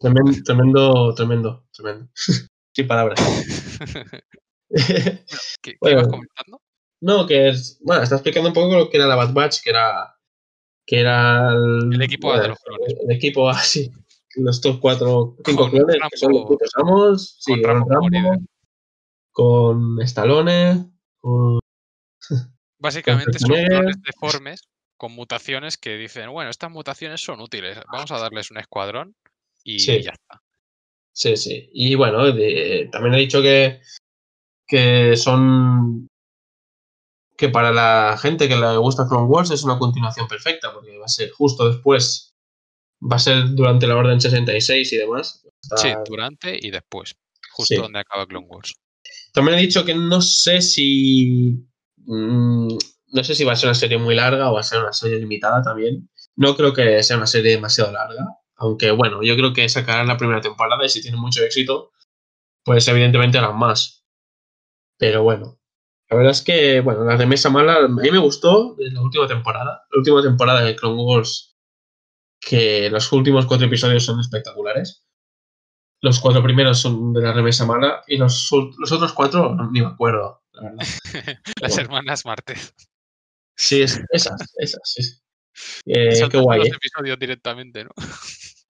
Tremendo, tremendo, tremendo, tremendo. Sin palabras. ¿Qué, qué Bueno. ibas comentando? no, que es. Bueno, está explicando un poco lo que era la Bad Batch, que era. Que era el, El equipo A de los clones. El equipo así. Los top 4, 5 Con clones, que son los Rambo- putos amos. Sí, con Rambo Rambo. Con Stallone, con. Básicamente son clones deformes con mutaciones que dicen, bueno, estas mutaciones son útiles, vamos a darles un escuadrón y Sí. ya está. Sí, sí. Y bueno, de- también he dicho que, que son. Que para la gente que le gusta Clone Wars es una continuación perfecta, porque va a ser justo después. Va a ser durante la Orden 66 y demás. Sí, durante y después, justo Sí. donde acaba Clone Wars. También he dicho que no sé si. mm, no sé si va a ser una serie muy larga o va a ser una serie limitada también. No creo que sea una serie demasiado larga. Aunque bueno, yo creo que sacarán la primera temporada y si tiene mucho éxito, pues evidentemente harán más. Pero bueno. La verdad es que, bueno, la remesa mala, a mí me gustó de la última temporada. La última temporada de Clone Wars, que los últimos cuatro episodios son espectaculares. Los cuatro primeros son de la remesa mala y los, otros cuatro no- ni me acuerdo, la verdad. Las Bueno. hermanas Martez. Sí, es- esas, esas, sí. Eh, qué guay, los ¿eh? episodios directamente, ¿no?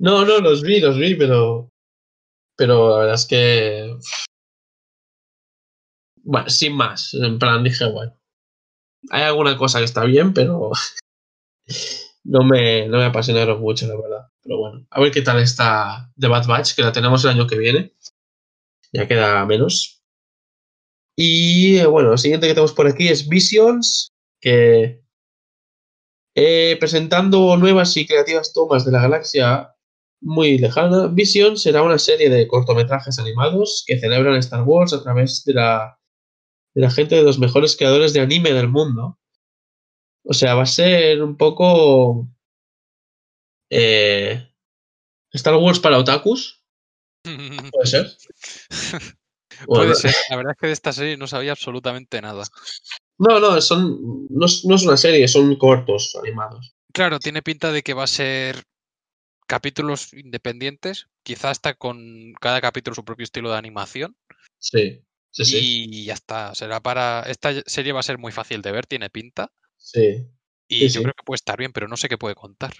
No, no, los vi, los vi, pero. Pero la verdad es que. Bueno, sin más. En plan, dije, bueno. Hay alguna cosa que está bien, pero. No me, no me apasionaron mucho, la verdad. Pero bueno, a ver qué tal está The Bad Batch, que la tenemos el año que viene. Ya queda menos. Y eh, bueno, lo siguiente que tenemos por aquí es Visions, que eh, presentando nuevas y creativas tomas de la galaxia muy lejana, Vision será una serie de cortometrajes animados que celebran Star Wars a través de la, de la gente de los mejores creadores de anime del mundo. O sea, va a ser un poco eh, Star Wars para otakus, puede ser. Puede Bueno, ser. La verdad es que de esta serie no sabía absolutamente nada. No, no, son, no, es- no es una serie, son cortos animados. Claro, tiene pinta de que va a ser capítulos independientes, quizá hasta con cada capítulo su propio estilo de animación. Sí, sí, sí. Y ya está. Será para. Esta serie va a ser muy fácil de ver, tiene pinta. sí. Y Sí, yo sí. creo que puede estar bien, pero no sé qué puede contar.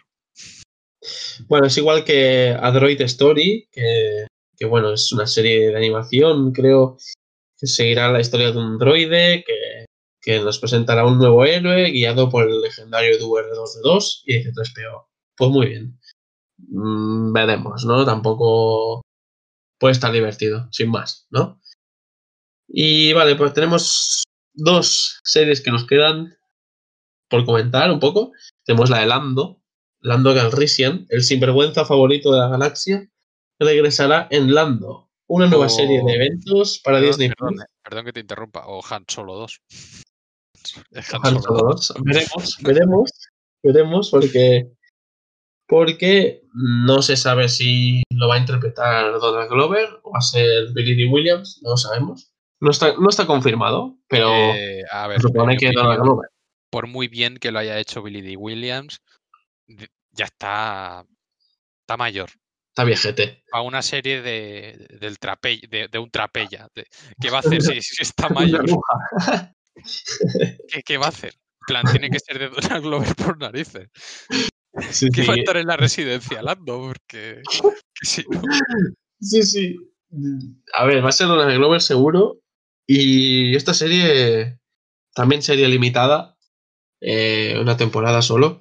Bueno, es igual que Android Story, que, bueno, es una serie de animación, creo que seguirá la historia de un droide que, que nos presentará un nuevo héroe guiado por el legendario DR2D2 y C3PO. Pues muy bien. Mm, veremos, ¿no? Tampoco puede estar divertido, sin más, ¿no? Y vale, pues tenemos dos series que nos quedan por comentar un poco. Tenemos la de Lando, Lando Calrissian, el sinvergüenza favorito de la galaxia, regresará en Lando, una nueva O- serie de eventos para Perdón, Disney perdón, eh, perdón que te interrumpa. O Han Solo 2. Es Han Han Solo Solo 2. 2. Veremos, veremos, veremos, porque, porque no se sabe si lo va a interpretar Donald Glover o va a ser Billy D. Williams, no lo sabemos. No está, no está confirmado, pero Eh, a ver, se supone que Donald Glover. por muy bien que lo haya hecho Billy D. Williams, ya está, está mayor. Está viejete. A una serie de, del trape, de, de un trapella. de- ¿Qué va a hacer si, si está mayor? ¿Qué, qué va a hacer? En plan, tiene que ser de Donald Glover por narices. Sí, Que va a sí. estar en la residencia Lando, porque no- Sí, sí. A ver, va a ser Donald Glover seguro. Y esta serie también sería limitada. eh, una temporada solo.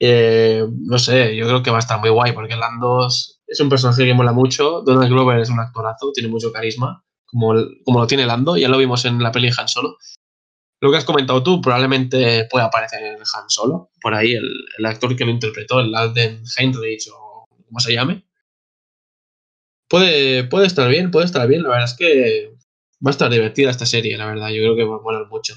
Eh, no sé, yo creo que va a estar muy guay porque Lando es un personaje que mola mucho. Donald Glover es un actorazo, tiene mucho carisma, como, como lo tiene Lando. Ya lo vimos en la peli Han Solo. Lo que has comentado tú, probablemente pueda aparecer en Han Solo. Por ahí, el, el actor que lo interpretó, el Alden Heinrich o como se llame. Puede, puede estar bien, puede estar bien. La verdad es que va a estar divertida esta serie, la verdad. Yo creo que va a molar mucho.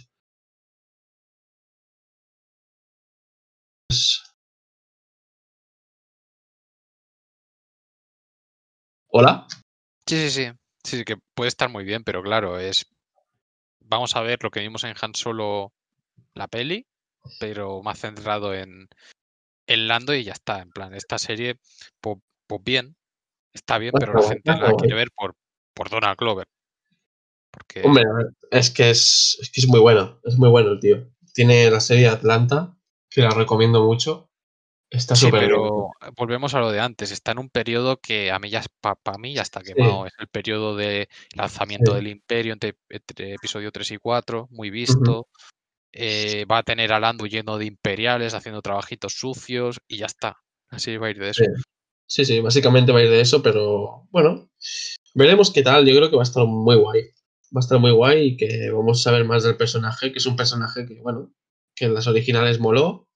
Hola. Sí, sí, sí. Sí, sí, que puede estar muy bien, pero claro, es. Vamos a ver lo que vimos en Han Solo la peli, pero más centrado en, en Lando y ya está. En plan, esta serie, pues, pues bien, está bien, pero la gente la quiere eh. ver por, por Donald Glover. Porque Hombre, es que es, es que es muy bueno. Es muy bueno el tío. Tiene la serie Atlanta, que la recomiendo mucho. Está sí, bien. pero volvemos a lo de antes. Está en un periodo que a mí ya, para mí ya está quemado. Es el periodo de lanzamiento Sí. del Imperio entre, entre episodio 3 y 4, muy visto. Eh, va a tener a Lando lleno de imperiales, haciendo trabajitos sucios y ya está. Así va a ir de eso. Sí, sí, básicamente va a ir de eso, pero bueno, veremos qué tal. Yo creo que va a estar muy guay. Va a estar muy guay y que vamos a saber más del personaje, que es un personaje que, bueno, que en las originales moló.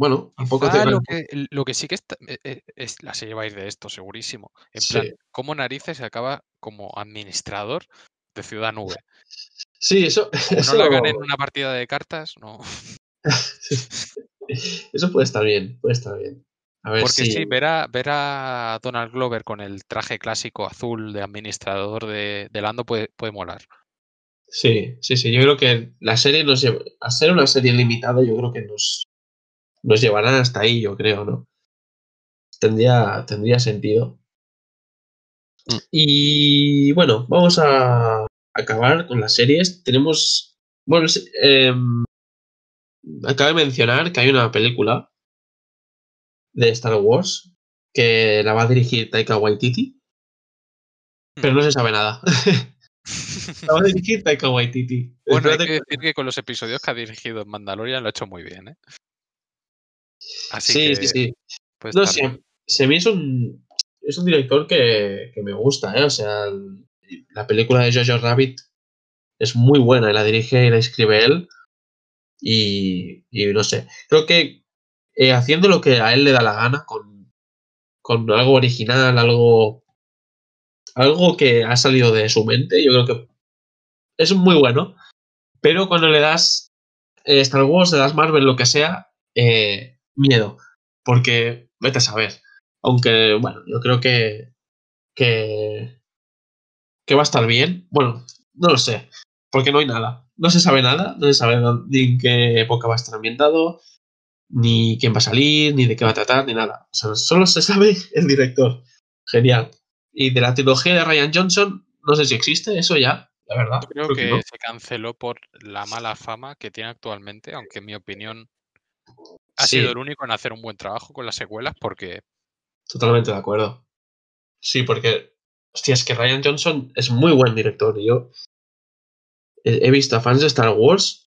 Bueno, tampoco Quizá te lo, que, lo que sí que está, eh, eh, es la serie va a ir de esto, segurísimo. En plan. ¿cómo narices se acaba como administrador de Ciudad Nube? Sí, eso, Como eso, no la ganen en una partida de cartas, no. eso puede estar bien, puede estar bien. A ver Porque si... sí, ver a, ver a Donald Glover con el traje clásico azul de administrador de, de Lando puede, puede molar. Sí, sí, sí. Yo creo que la serie nos lleva, a ser una serie limitada, yo creo que nos, nos llevarán hasta ahí, yo creo, ¿no? Tendría, tendría sentido. Mm. Y bueno, vamos a acabar con las series. Tenemos. Bueno, sí, em, acabo de mencionar que hay una película de Star Wars que la va a dirigir Taika Waititi, pero no se sabe nada. la va a dirigir Taika Waititi. Bueno, hay que decir que con los episodios que ha dirigido en Mandalorian lo ha hecho muy bien, ¿eh? Así sí, que sí, sí. puede No, bien. se me hizo un. Es un director que, que me gusta, ¿eh? O sea, el- la película de Jojo Rabbit es muy buena y la dirige y la escribe él. Y, y no sé, creo que eh, haciendo lo que a él le da la gana, con, con algo original, algo, algo que ha salido de su mente, yo creo que es muy bueno. Pero cuando le das eh, Star Wars, le das Marvel, lo que sea, eh, miedo. Porque vete a saber. Aunque, bueno, yo creo que, que, que va a estar bien. Bueno, no lo sé. Porque no hay nada. No se sabe nada. No se sabe ni en qué época va a estar ambientado, ni quién va a salir, ni de qué va a tratar, ni nada. O sea, solo se sabe el director. Genial. Y de la trilogía de Ryan Johnson, no sé si existe eso ya, la verdad. Yo creo Creo que no. se canceló por la mala fama que tiene actualmente, aunque en mi opinión Sí. sido el único en hacer un buen trabajo con las secuelas porque Totalmente de acuerdo. Sí, porque hostia, es que Ryan Johnson es muy buen director. Yo he visto a fans de Star Wars,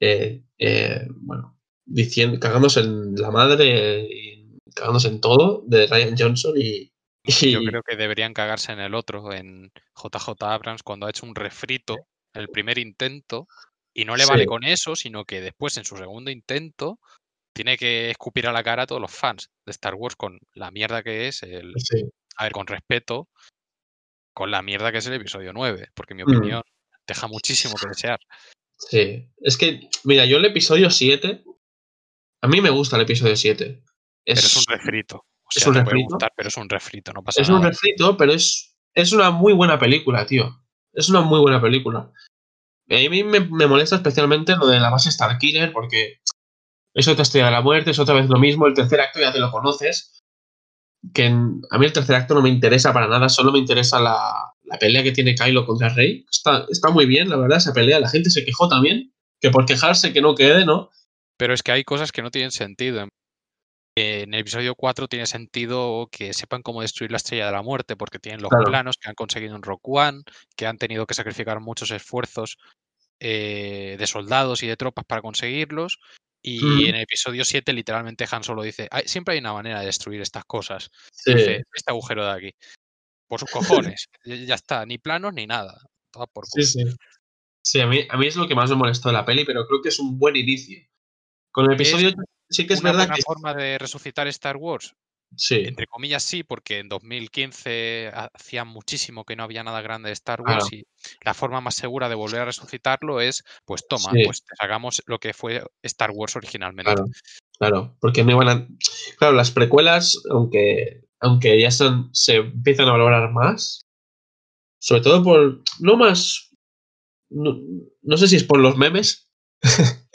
eh, eh, bueno, diciendo, cagándose en la madre y cagándose en todo de Ryan Johnson y. y- Yo creo que deberían cagarse en el otro, en JJ Abrams, cuando ha hecho un refrito en el primer intento y no le vale Sí. con eso, sino que después en su segundo intento tiene que escupir a la cara a todos los fans de Star Wars con la mierda que es el, sí. a ver, con respeto, con la mierda que es el episodio 9, porque en mi Mm. opinión deja muchísimo que desear. Sí, es que, mira, yo el episodio 7, a mí me gusta el episodio 7. Pero es Es, un refrito. O es sea, un te puede refrito. gustar, pero es un refrito, no pasa es un nada. refrito, pero es, es una muy buena película, tío. Es una muy buena película. A mí me, me molesta especialmente lo de la base Starkiller, porque es otra estrella de la muerte, es otra vez lo mismo. El tercer acto ya te lo conoces. Que en- a mí el tercer acto no me interesa para nada, solo me interesa la, la pelea que tiene Kylo contra Rey. Está, está muy bien, la verdad, esa pelea. La gente se quejó también, que por quejarse que no quede, ¿no? Pero es que hay cosas que no tienen sentido. En- el episodio 4 tiene sentido que sepan cómo destruir la estrella de la muerte, porque tienen los Claro. planos que han conseguido en Rock One, que han tenido que sacrificar muchos esfuerzos eh, de soldados y de tropas para conseguirlos. Y en el episodio 7, literalmente, Han Solo dice: "Hay- siempre hay una manera de destruir estas cosas. Sí. Dice, este agujero de aquí. Por sus cojones. ya está, ni planos ni nada. Toda por Sí, culo. sí. Sí, a mí, a mí es lo que más me molestó de la peli, pero creo que es un buen inicio. Con el ¿Es episodio sí que es ¿Una verdad buena que forma de resucitar Star Wars? Sí, Entre comillas sí, porque en 2015 hacía muchísimo que no había nada grande de Star Claro. Wars y la forma más segura de volver a resucitarlo es, pues toma, Sí. pues hagamos lo que fue Star Wars originalmente. claro, claro, porque no iban a claro, las precuelas, aunque aunque ya son, se empiezan a valorar más, sobre todo por no más no, no sé si es por los memes,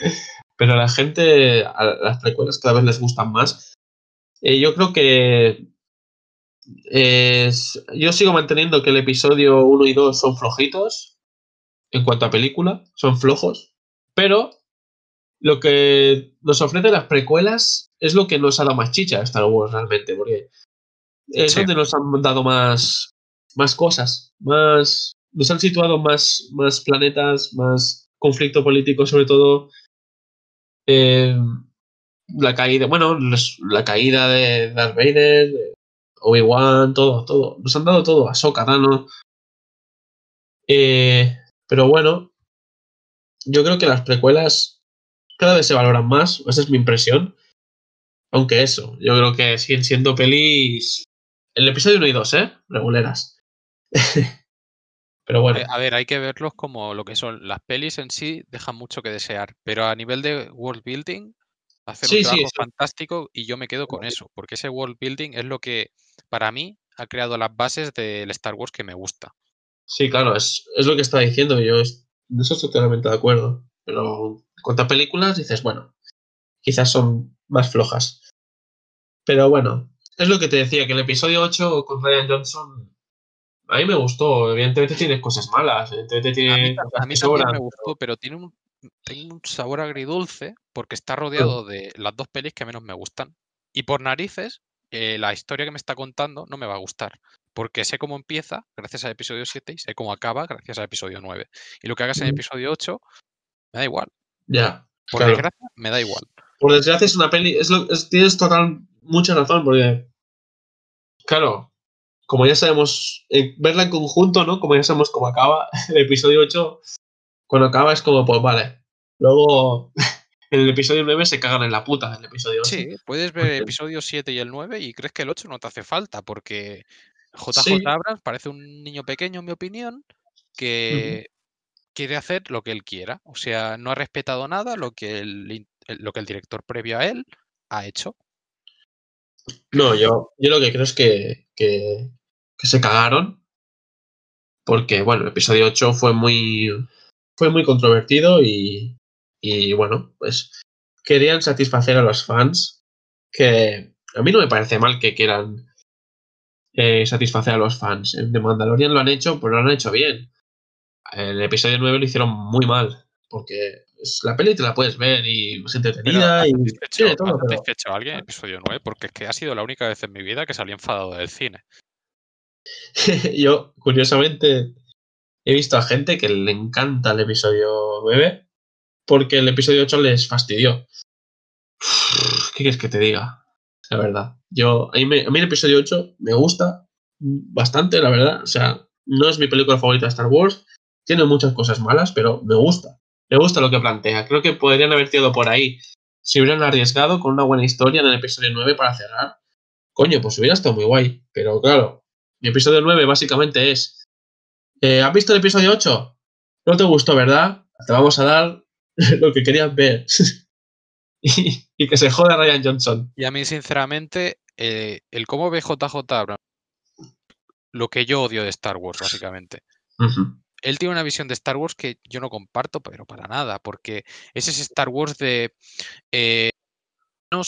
pero a la gente a las precuelas cada vez les gustan más. Eh, yo creo que es- yo sigo manteniendo que el episodio 1 y 2 son flojitos en cuanto a película, son flojos, pero lo que nos ofrecen las precuelas es lo que nos ha dado más chicha a Star Wars realmente, porque es Sí. donde nos han dado más, más cosas, más nos han situado más, más planetas, más conflicto político, sobre todo eh, la caída, bueno, la caída de Darth Vader, de Obi-Wan, todo, todo. Nos han dado todo, Thanos. Eh, pero bueno, yo creo que las precuelas cada vez se valoran más, esa es mi impresión. Aunque eso, yo creo que siguen siendo pelis. El episodio 1 y 2, ¿eh? Reguleras. pero bueno, A ver, hay que verlos como lo que son. Las pelis en sí dejan mucho que desear, pero a nivel de world building, hacer Sí, un sí, trabajo fantástico y yo me quedo con eso, porque ese world building es lo que para mí ha creado las bases del Star Wars que me gusta. sí, claro, es, es lo que estaba diciendo. Yo es- eso estoy totalmente de acuerdo. Pero a películas, dices, bueno, quizás son más flojas. Pero bueno, es lo que te decía, que el episodio 8 con Ryan Johnson. A mí me gustó, evidentemente tiene cosas malas, evidentemente A tiene mí, a mí también sobran, me gustó, pero tiene un, tiene un sabor agridulce porque está rodeado de las dos pelis que menos me gustan. Y por narices, eh, la historia que me está contando no me va a gustar. Porque sé cómo empieza gracias al episodio 7 y sé cómo acaba gracias al episodio 9. Y lo que hagas en el episodio 8 me da igual. Ya. Por claro. desgracia, me da igual. Por desgracia es una peli. Es lo, es- tienes total mucha razón, porque. Claro, como ya sabemos, eh, verla en conjunto, ¿no? Como ya sabemos cómo acaba el episodio 8, cuando acaba es como, pues vale. Luego, en el episodio 9 se cagan en la puta del episodio 8. Sí, puedes ver el episodio 7 y el 9 y crees que el 8 no te hace falta porque JJ Sí. Abrams parece un niño pequeño, en mi opinión, que quiere hacer lo que él quiera. O sea, no ha respetado nada lo que el- lo que el director previo a él ha hecho. No, yo, yo lo que creo es que, que, que se cagaron. Porque, bueno, el episodio 8 fue muy. Fue muy controvertido y. Y bueno, pues. Querían satisfacer a los fans. Que a mí no me parece mal que quieran eh, satisfacer a los fans. En The Mandalorian lo han hecho, pero lo han hecho bien. En el episodio 9 lo hicieron muy mal. Porque es- la peli te la puedes ver y es entretenida ¿ha y satisfecho, tiene todo, pero- satisfecho a alguien en episodio 9? Porque es que ha sido la única vez en mi vida que salí enfadado del cine. Yo, curiosamente, he visto a gente que le encanta el episodio 9 porque el episodio 8 les fastidió. ¿Qué quieres que te diga? La verdad. Yo, a mí, a mí el episodio 8 me gusta bastante, la verdad. O sea, no es mi película favorita de Star Wars. Tiene muchas cosas malas, pero me gusta. Me gusta lo que plantea. Creo que podrían haber tirado por ahí. Si hubieran arriesgado con una buena historia en el episodio 9 para cerrar. Coño, pues hubiera estado muy guay. Pero claro, mi episodio 9 básicamente es. Eh, ¿Has visto el episodio 8? No te gustó, ¿verdad? Te vamos a dar lo que querías ver. y, y que se joda Ryan Johnson. Y a mí, sinceramente, eh, el cómo ve JJ Abrams, lo que yo odio de Star Wars, básicamente. Él tiene una visión de Star Wars que yo no comparto, pero para nada, porque es ese Star Wars de eh,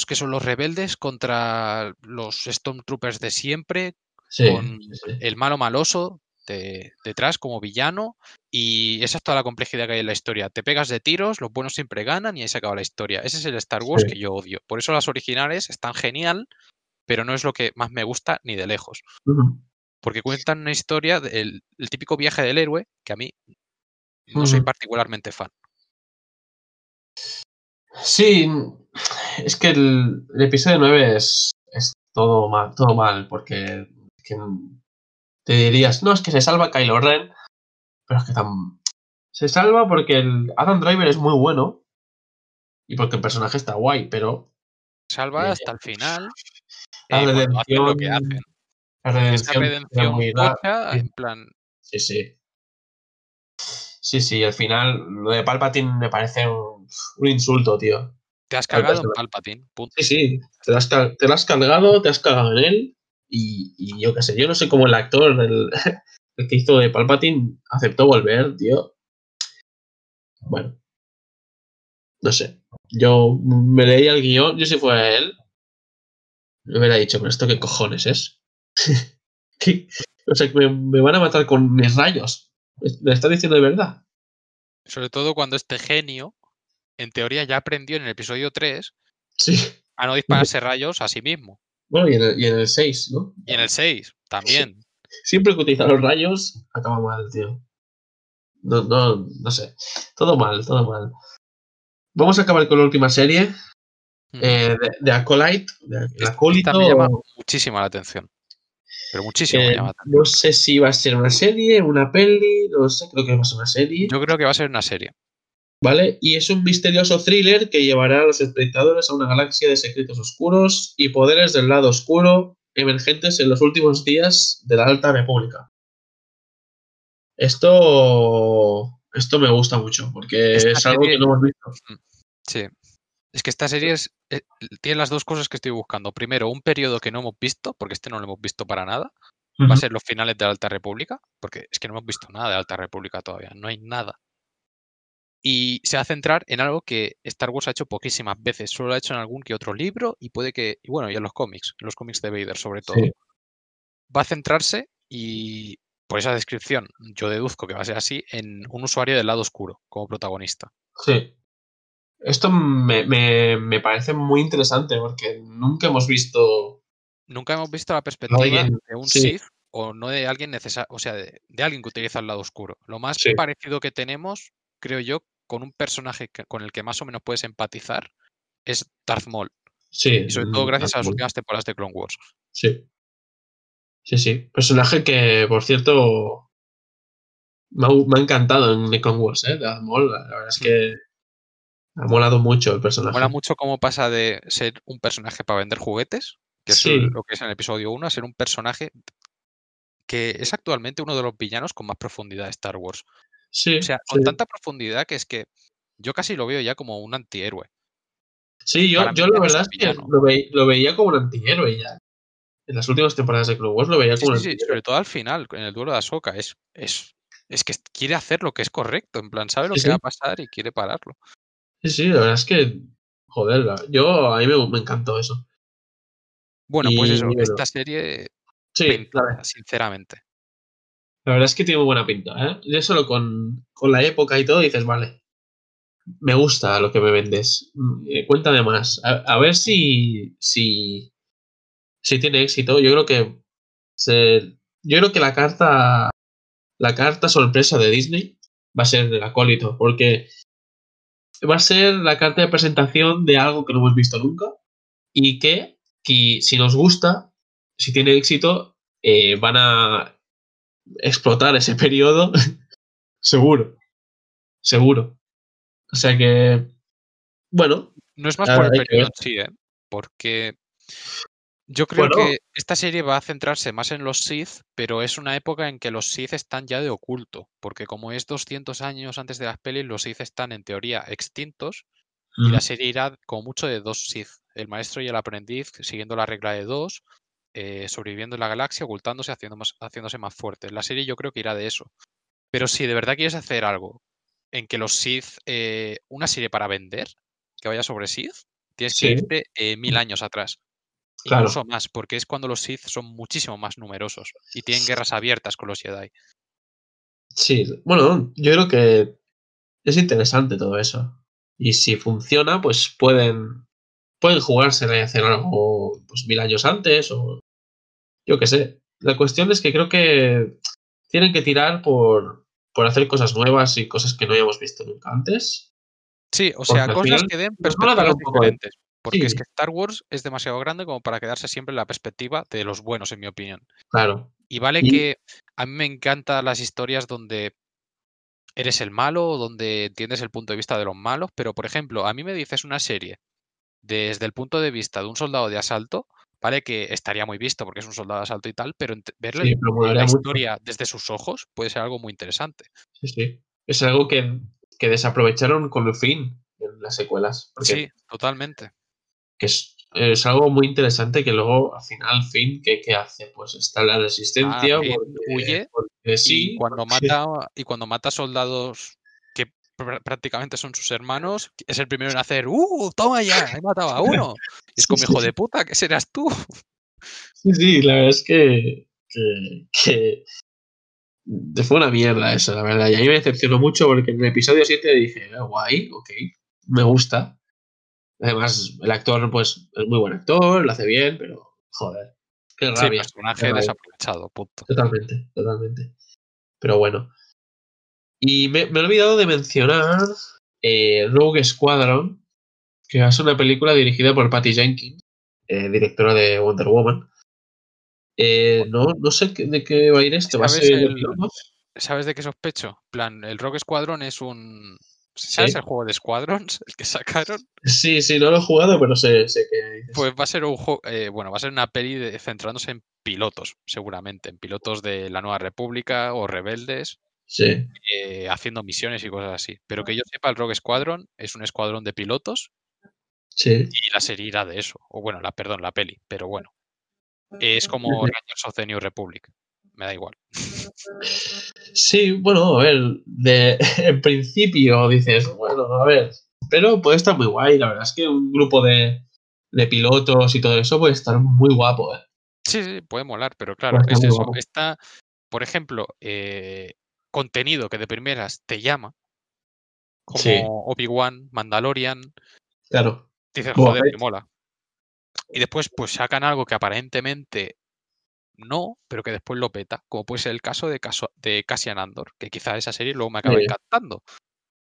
que son los rebeldes contra los Stormtroopers de siempre, Sí, con sí, sí. el malo maloso de- detrás como villano, y esa es toda la complejidad que hay en la historia. Te pegas de tiros, los buenos siempre ganan y ahí se acaba la historia. Ese es el Star Wars Sí. que yo odio. Por eso las originales están genial, pero no es lo que más me gusta ni de lejos. Porque cuentan una historia del el típico viaje del héroe que a mí no soy particularmente fan. Sí, es que el, el episodio 9 es, es todo mal, todo mal, porque que te dirías, no, es que se salva Kylo Ren, pero es que tan... Se salva porque el Adam Driver es muy bueno y porque el personaje está guay, pero Salva Eh, hasta el final. la eh, hacen lo que redención- hacen. la redención redención muy en plan, Sí, sí. Sí, sí, al final lo de Palpatine me parece un, un insulto, tío. te has Al cagado en. Palpatine. Punto. Sí, sí, te lo has, te lo has cargado, te has cagado en él y, y yo qué sé, yo no sé cómo el actor, el, el que hizo de Palpatine, aceptó volver, tío. Bueno, no sé. Yo me leía el guion, yo si fuera él, me hubiera dicho, pero esto qué cojones es. ¿Qué? O sea, que me, me van a matar con mis rayos. ¿Me estás diciendo de verdad? Sobre todo cuando este genio, en teoría, ya aprendió en el episodio 3 Sí. a no dispararse rayos a sí mismo. Bueno, y en el, y en el 6, ¿no? Y en el 6 también. Siempre que utiliza los rayos, acaba mal, tío. No, no, no sé. Todo mal, todo mal. Vamos a acabar con la última serie Mm. eh, de, de Acolyte. De, Esta- acólito. esta me llama muchísimo la atención. Pero muchísimo me eh, llama la atención. no sé si va a ser una serie, una peli, no sé, creo que va a ser una serie. Yo creo que va a ser una serie. ¿Vale? Y es un misterioso thriller que llevará a los espectadores a una galaxia de secretos oscuros y poderes del lado oscuro emergentes en los últimos días de la Alta República. Esto, esto me gusta mucho porque Esta es algo serie- que no hemos visto. Sí. Es que esta serie es, eh, tiene las dos cosas que estoy buscando. Primero, un periodo que no hemos visto, porque este no lo hemos visto para nada. Va a ser los finales de la Alta República, porque es que no hemos visto nada de la Alta República todavía, no hay nada. Y se va a centrar en algo que Star Wars ha hecho poquísimas veces, solo lo ha hecho en algún que otro libro y puede que, y bueno, y en los cómics, en los cómics de Vader sobre todo. Sí. Va a centrarse y por esa descripción yo deduzco que va a ser así en un usuario del lado oscuro como protagonista. Sí. Esto me, me- me parece muy interesante porque nunca hemos visto. Nunca hemos visto la perspectiva Alguien- de un sí. Sith o no de alguien necesario, o sea, de, de alguien que utiliza el lado oscuro. Lo más Sí. parecido que tenemos, creo yo, con un personaje que- con el que más o menos puedes empatizar es Darth Maul. Sí. Y sobre todo mm, gracias a las últimas temporadas de Clone Wars. Sí. Sí, sí. Personaje que, por cierto, me ha, me ha encantado en The Clone Wars, ¿eh? Darth Maul. La verdad es que ha molado mucho el personaje. Mola mucho cómo pasa de ser un personaje para vender juguetes, que es Sí. lo que es en el episodio 1, a ser un personaje que es actualmente uno de los villanos con más profundidad de Star Wars. Sí, O sea, con sí. tanta profundidad que es que yo casi lo veo ya como un antihéroe. Sí, yo, yo la verdad es que lo, ve- lo veía como un antihéroe ya. En las últimas temporadas de Clone Wars lo veía Sí, como sí, un sí, antihéroe. sobre todo al final, en el duelo de Ahsoka, es, es, es que quiere hacer lo que es correcto, en plan, sabe lo Sí, que sí. va a pasar y quiere pararlo. Sí, sí, la verdad es que, joder, yo a mí me, me encantó eso. Bueno, pues eso, bueno, esta serie Sí, pinta, sinceramente. La verdad es que tiene muy buena pinta, ¿eh? Ya solo con, con la época y todo dices, vale, me gusta lo que me vendes. Mm, eh, cuéntame más. A, ver si, si, si tiene éxito. Yo creo que se, yo creo que la carta, la carta sorpresa de Disney va a ser el acólito, porque va a ser la carta de presentación de algo que no hemos visto nunca y que, que si nos gusta, si tiene éxito, eh, van a explotar ese periodo seguro, seguro. O sea que, bueno, No es más por el periodo en sí, ¿eh? Porque yo creo Bueno. que esta serie va a centrarse más en los Sith, pero es una época en que los Sith están ya de oculto. Porque como es 200 años antes de las pelis, los Sith están en teoría extintos y la serie irá como mucho de dos Sith. El maestro y el aprendiz siguiendo la regla de dos, eh, sobreviviendo en la galaxia, ocultándose, haciendo más- haciéndose más fuertes. La serie yo creo que irá de eso. Pero si de verdad quieres hacer algo en que los Sith, eh, una serie para vender, que vaya sobre Sith, tienes Sí. que irte eh, mil años atrás. Claro. Incluso más, porque es cuando los Sith son muchísimo más numerosos y tienen guerras abiertas con los Jedi. Sí, bueno, yo creo que es interesante todo eso. Y si funciona, pues pueden, pueden jugársela y hacer algo pues, mil años antes o yo qué sé. La cuestión es que creo que tienen que tirar por, por hacer cosas nuevas y cosas que no hayamos visto nunca antes. Sí, o sea, cosas que den perspectivas poco de- diferentes. Porque es que Star Wars es demasiado grande como para quedarse siempre en la perspectiva de los buenos, en mi opinión. Claro. Y vale que a mí me encantan las historias donde eres el malo, donde entiendes el punto de vista de los malos, pero por ejemplo, a mí me dices una serie desde el punto de vista de un soldado de asalto, vale que estaría muy visto porque es un soldado de asalto y tal, pero verle Sí, eh, la mucho. historia desde sus ojos puede ser algo muy interesante. Sí, sí. Es algo que, que desaprovecharon con el fin en las secuelas. Sí, totalmente. que es, es algo muy interesante que luego al final Finn ¿qué, qué hace? Pues está la resistencia Finn porque, huye porque sí y cuando porque- mata y cuando mata soldados pr- prácticamente son sus hermanos, es el primero en hacer ¡Uh! ¡Toma ya! ¡He matado a uno! Y es Sí, como hijo sí. de puta, ¿qué serás tú? sí, sí, la verdad es que, que, que fue una mierda eso, la verdad. Y a mí me decepcionó mucho porque en el episodio 7 dije, "Ah, guay, ok, me gusta. Además, el actor, pues, es muy buen actor, lo hace bien, pero joder, qué Sí, rabia. personaje qué rabia. desaprovechado, punto. Totalmente, totalmente. Pero bueno. Y me, me he olvidado de mencionar eh, Rogue Squadron, que es una película dirigida por Patty Jenkins, eh, directora de Wonder Woman. Eh, no, no sé de qué va a ir esto. ¿Va a ¿Sabes ser el-? ¿Sabes de qué sospecho? En plan, el Rogue Squadron es un... ¿Sabes Sí. el juego de Squadrons? El que sacaron. Sí, sí, no lo he jugado, pero sé, sé que. Pues va a ser un juego... bueno, va a ser una peli de- centrándose en pilotos, seguramente. En pilotos de la Nueva República o rebeldes. Sí, eh, haciendo misiones y cosas así. Pero que yo sepa, el Rogue Squadron es un escuadrón de pilotos sí. y la serie irá de eso. O bueno, la, perdón, la peli, pero bueno. Es como. Rangers of the New Republic. Me da igual. Sí, bueno, a ver, de, en principio dices, bueno, a ver, pero puede estar muy guay, la verdad es que un grupo de, de pilotos y todo eso puede estar muy guapo, ¿eh? Sí, sí, puede molar, pero claro, es eso. guapo. Está, por ejemplo, eh, contenido que de primeras te llama, como Sí. Obi-Wan, Mandalorian, Claro, dices, joder, me mola. Y después, pues sacan algo que aparentemente no, pero que después lo peta, como puede ser el caso de, caso, de Cassian Andor, que quizá esa serie luego me acaba Sí. encantando.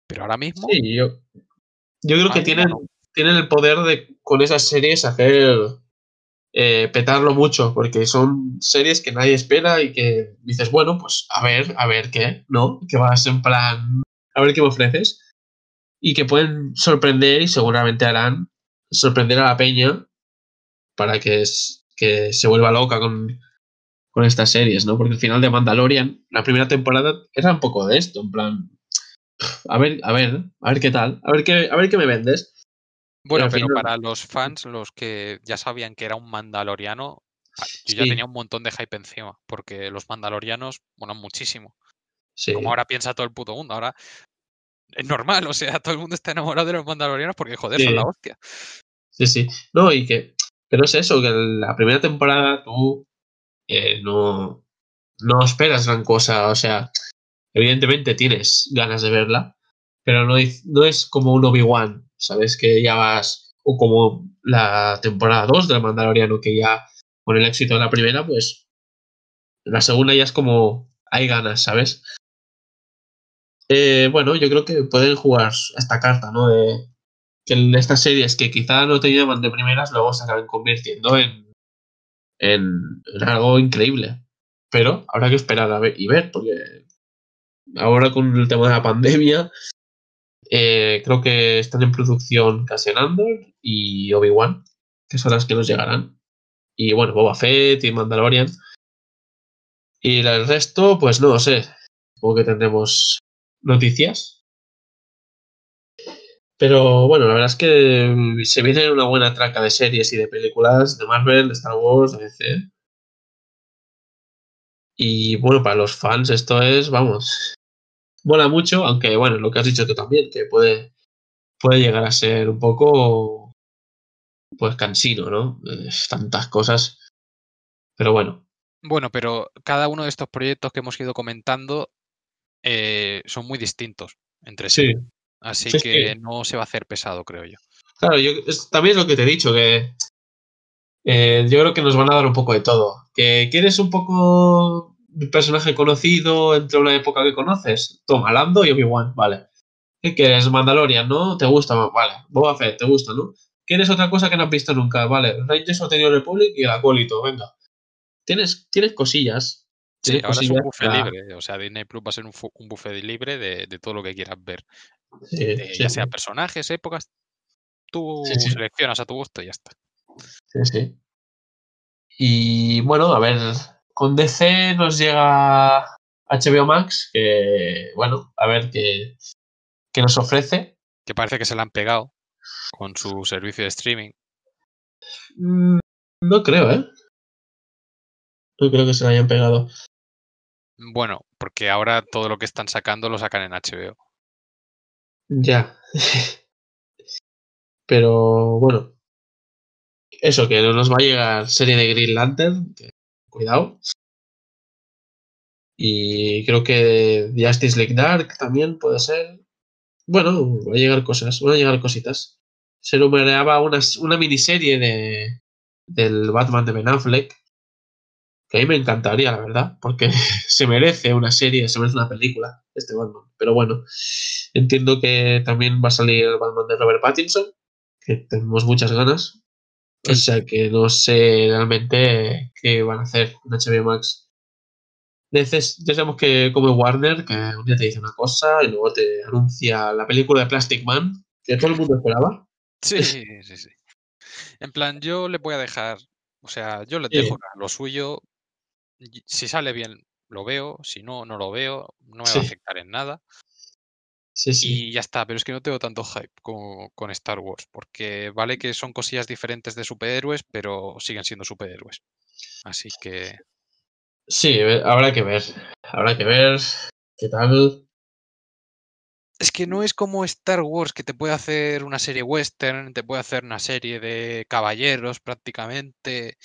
Pero ahora mismo, sí, yo, yo creo que tienen, tienen el poder de con esas series hacer eh, petarlo mucho, porque son series que nadie espera y que dices, bueno, pues a ver, a ver qué, ¿no? Que vas en plan, a ver qué me ofreces. Y que pueden sorprender y seguramente harán sorprender a la peña para que, es- que se vuelva loca con, con estas series, ¿no? Porque el final de Mandalorian, la primera temporada, era un poco de esto, en plan, a ver, a ver, a ver qué tal, a ver qué, a ver qué me vendes. Bueno, pero final- para los fans, los que ya sabían que era un mandaloriano, ah, yo ya Sí. tenía un montón de hype encima, porque los mandalorianos molan muchísimo. Sí. Como ahora piensa todo el puto mundo, ahora es normal, o sea, todo el mundo está enamorado de los mandalorianos porque, joder, son la hostia. Sí, sí. No, y que. Pero es eso, que la primera temporada tú eh, no, no esperas gran cosa. O sea, evidentemente tienes ganas de verla, pero no, no es como un Obi-Wan, ¿sabes? Que ya vas. O como la temporada 2 del Mandaloriano, que ya con el éxito de la primera, pues la segunda ya es como hay ganas, ¿sabes? Eh, bueno, yo creo que pueden jugar esta carta, ¿no? De que en estas series que quizá no te llaman de primeras, luego se acaban convirtiendo en, en, en algo increíble. Pero habrá que esperar a ver y ver, porque ahora con el tema de la pandemia, eh, creo que están en producción Cassian Andor y Obi-Wan, que son las que nos llegarán. Y bueno, Boba Fett y Mandalorian. Y el resto, pues no lo sé. Supongo que tendremos noticias. Pero bueno, la verdad es que se viene una buena traca de series y de películas de Marvel, de Star Wars, de DC. Y bueno, para los fans esto es, vamos, mola mucho, aunque bueno, lo que has dicho tú también, que puede, puede llegar a ser un poco, pues cansino, ¿no? Eh, tantas cosas. Pero bueno. Bueno, pero cada uno de estos proyectos que hemos ido comentando eh, son muy distintos entre sí. Sí. Así Sí, que sí. no se va a hacer pesado, creo yo. Claro, yo, es, también es lo que te he dicho, que eh, yo creo que nos van a dar un poco de todo. ¿Que quieres un poco un personaje conocido entre una época que conoces? Toma, Lando y Obi-Wan, vale. ¿Qué quieres? Mandalorian, ¿no? ¿Te gusta? Vale. Boba Fett, ¿te gusta, no? ¿Quieres otra cosa que no has visto nunca? Vale. Rangers of the Republic y el acólito, venga. Tienes, tienes cosillas. Sí, Tienes ahora es un buffet para- libre. O sea, Disney Plus va a ser un, un buffet libre de, de todo lo que quieras ver. Sí, de- sí, ya sea personajes, épocas. Tú seleccionas a tu gusto y ya está. Sí, sí. Y bueno, a ver, con DC nos llega HBO Max, que bueno, a ver qué, qué nos ofrece. Que parece que se la han pegado con su servicio de streaming. Mm, No creo, ¿eh? No creo que se lo hayan pegado. Bueno, porque ahora todo lo que están sacando lo sacan en HBO. Ya. Pero bueno. Eso, que no nos va a llegar serie de Green Lantern. que- cuidado. Y creo que Justice League Dark también puede ser. Bueno, va a llegar cosas, van a llegar cositas. Se rumoreaba una, una miniserie de, del Batman de Ben Affleck. Que a mí me encantaría, la verdad, porque se merece una serie, se merece una película, este Batman. Pero bueno, entiendo que también va a salir el Batman de Robert Pattinson, que tenemos muchas ganas. O sea que no sé realmente qué van a hacer en HBO Max. Ya sabemos que como Warner, que un día te dice una cosa y luego te anuncia la película de Plastic Man, que todo el mundo esperaba. Sí, sí, sí. En plan, yo les voy a dejar, o sea, yo les Sí. dejo lo suyo. Si sale bien, lo veo. Si no, no lo veo. No me Sí. va a afectar en nada. Sí, sí. Y ya está, pero es que no tengo tanto hype con, con Star Wars, porque vale que son cosillas diferentes de superhéroes, pero siguen siendo superhéroes. Así que Sí, habrá que ver. Habrá que ver qué tal. es que no es como Star Wars, que te puede hacer una serie western, te puede hacer una serie de caballeros prácticamente,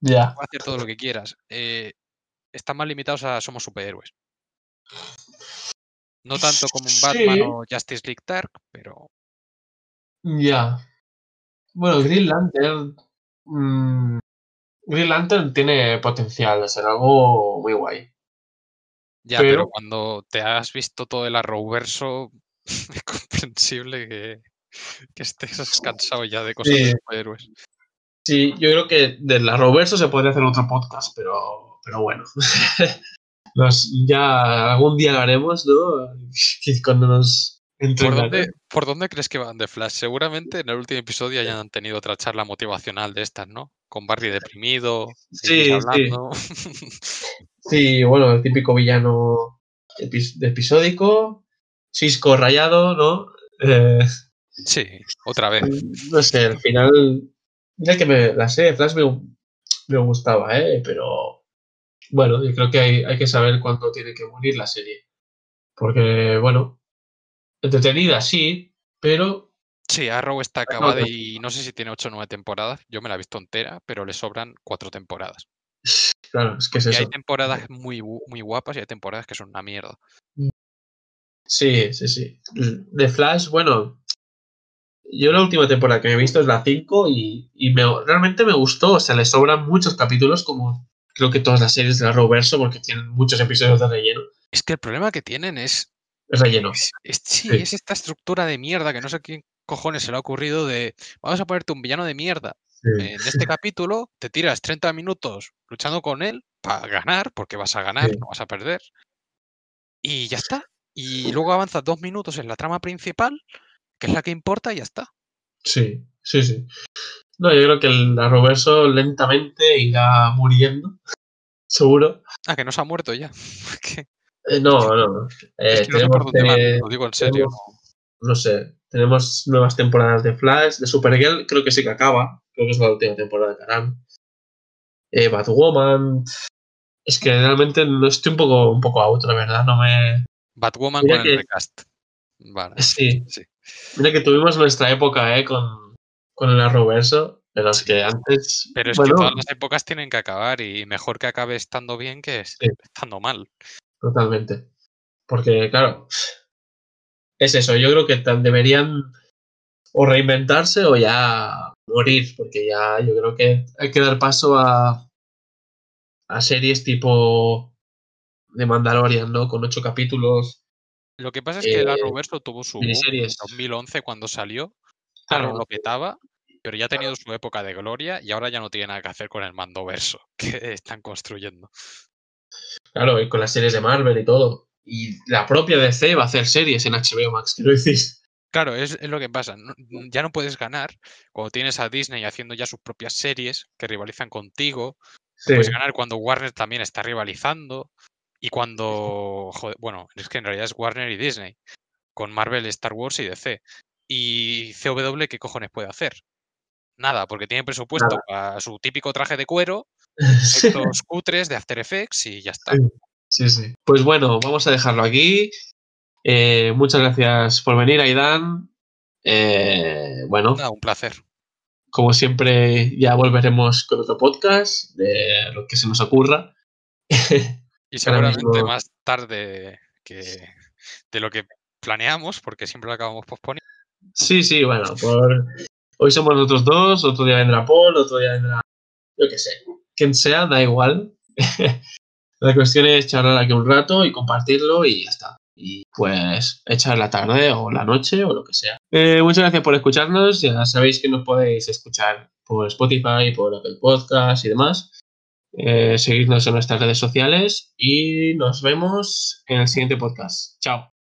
Ya. puede hacer todo lo que quieras. Eh, están más limitados a somos superhéroes. No tanto como en Batman Sí. o Justice League Dark, pero Ya. Bueno, Green Lantern. mm, Green Lantern tiene potencial de ser algo muy guay. ya, pero, Pero- cuando te has visto todo el Arrowverso, es comprensible que, que estés cansado ya de cosas de Sí. superhéroes. Sí, yo creo que de la Roverso se podría hacer otro podcast, pero, pero bueno. Nos, ya algún día lo haremos, ¿no? Que Cuando nos ¿Por dónde, ¿Por dónde crees que van de Flash? Seguramente en el último episodio hayan tenido otra charla motivacional de estas, ¿no? Con Barry deprimido, Sí, sí. Sí, bueno, el típico villano episódico, Cisco rayado, ¿no? Eh, sí, otra vez. no sé, al final. Mira que me- la serie de Flash me, me gustaba, ¿eh? Pero bueno, yo creo que hay, hay que saber cuándo tiene que morir la serie. Porque, bueno, entretenida sí, pero Sí, Arrow está acabada y no sé si tiene 8 o 9 temporadas. Yo me la he visto entera, pero le sobran 4 temporadas. claro, es que es Y eso. hay temporadas muy, muy guapas y hay temporadas que son una mierda. Sí, sí, sí. De Flash, bueno, yo la última temporada que me he visto es la 5 y, y me, realmente me gustó. O sea, le sobran muchos capítulos como creo que todas las series de la Roverso porque tienen muchos episodios de relleno. Es que el problema que tienen es. Es relleno. es- es- sí, Sí. es esta estructura de mierda que no sé quién cojones se le ha ocurrido de. Vamos a ponerte un villano de mierda. En este capítulo te tiras 30 minutos luchando con él para ganar, porque vas a ganar, Sí. no vas a perder. Y ya está. Y luego avanzas dos minutos en la trama principal, que es la que importa, y ya está. Sí, sí, sí. No, yo creo que el la Roverso lentamente irá muriendo. Seguro. Ah, que no se ha muerto ya. Eh, no, no. Eh, es que no tenemos, eh, lo digo en serio. tenemos- no sé, tenemos nuevas temporadas de Flash, de Supergirl, creo que sí que acaba, creo que es la última temporada que harán. Eh, Batwoman, es que realmente no estoy un poco, un poco out, la verdad, no me... Batwoman Mira con que- el recast. Vale. Sí, Sí. mira que tuvimos nuestra época, eh, con, con el Arroverso, pero es que antes... Pero es bueno, que todas las épocas tienen que acabar y mejor que acabe estando bien que Sí. estando mal. Totalmente. Porque, claro, es eso. Yo creo que deberían o reinventarse o ya morir, porque ya yo creo que hay que dar paso a, a series tipo de Mandalorian, ¿no? Con ocho capítulos. Lo que pasa es que el Eh, Arrowverso tuvo su boom en miniseries. 2011 cuando salió, Claro. claro, lo petaba, pero ya ha tenido su época de gloria y ahora ya no tiene nada que hacer con el Mandoverso que están construyendo. Claro, y con las series de Marvel y todo. Y la propia DC va a hacer series en HBO Max, quiero decir. Claro, es, es lo que pasa. no- ya no puedes ganar cuando tienes a Disney haciendo ya sus propias series que rivalizan contigo. Sí, Puedes ganar cuando Warner también está rivalizando. Y cuando. joder, bueno, es que en realidad es Warner y Disney. Con Marvel, Star Wars y DC. Y CW, ¿qué cojones puede hacer? Nada, porque tiene presupuesto para su típico traje de cuero, Sí. efectos cutres de After Effects y ya está. Sí. Pues bueno, vamos a dejarlo aquí. Eh, muchas gracias por venir, Aidan. Eh, bueno, Nada, un placer. como siempre, ya volveremos con otro podcast de lo que se nos ocurra. Y seguramente mismo- más tarde que de lo que planeamos, porque siempre lo acabamos posponiendo. Sí, sí, bueno, por... hoy somos nosotros dos, otro día vendrá Paul, otro día vendrá, yo qué sé, quien sea, da igual. la cuestión es charlar aquí un rato y compartirlo y ya está. Y pues echar la tarde o la noche o lo que sea. Eh, muchas gracias por escucharnos. Ya sabéis que nos podéis escuchar por Spotify, por Apple Podcast y demás. Eh, seguidnos en nuestras redes sociales y nos vemos en el siguiente podcast. Chao.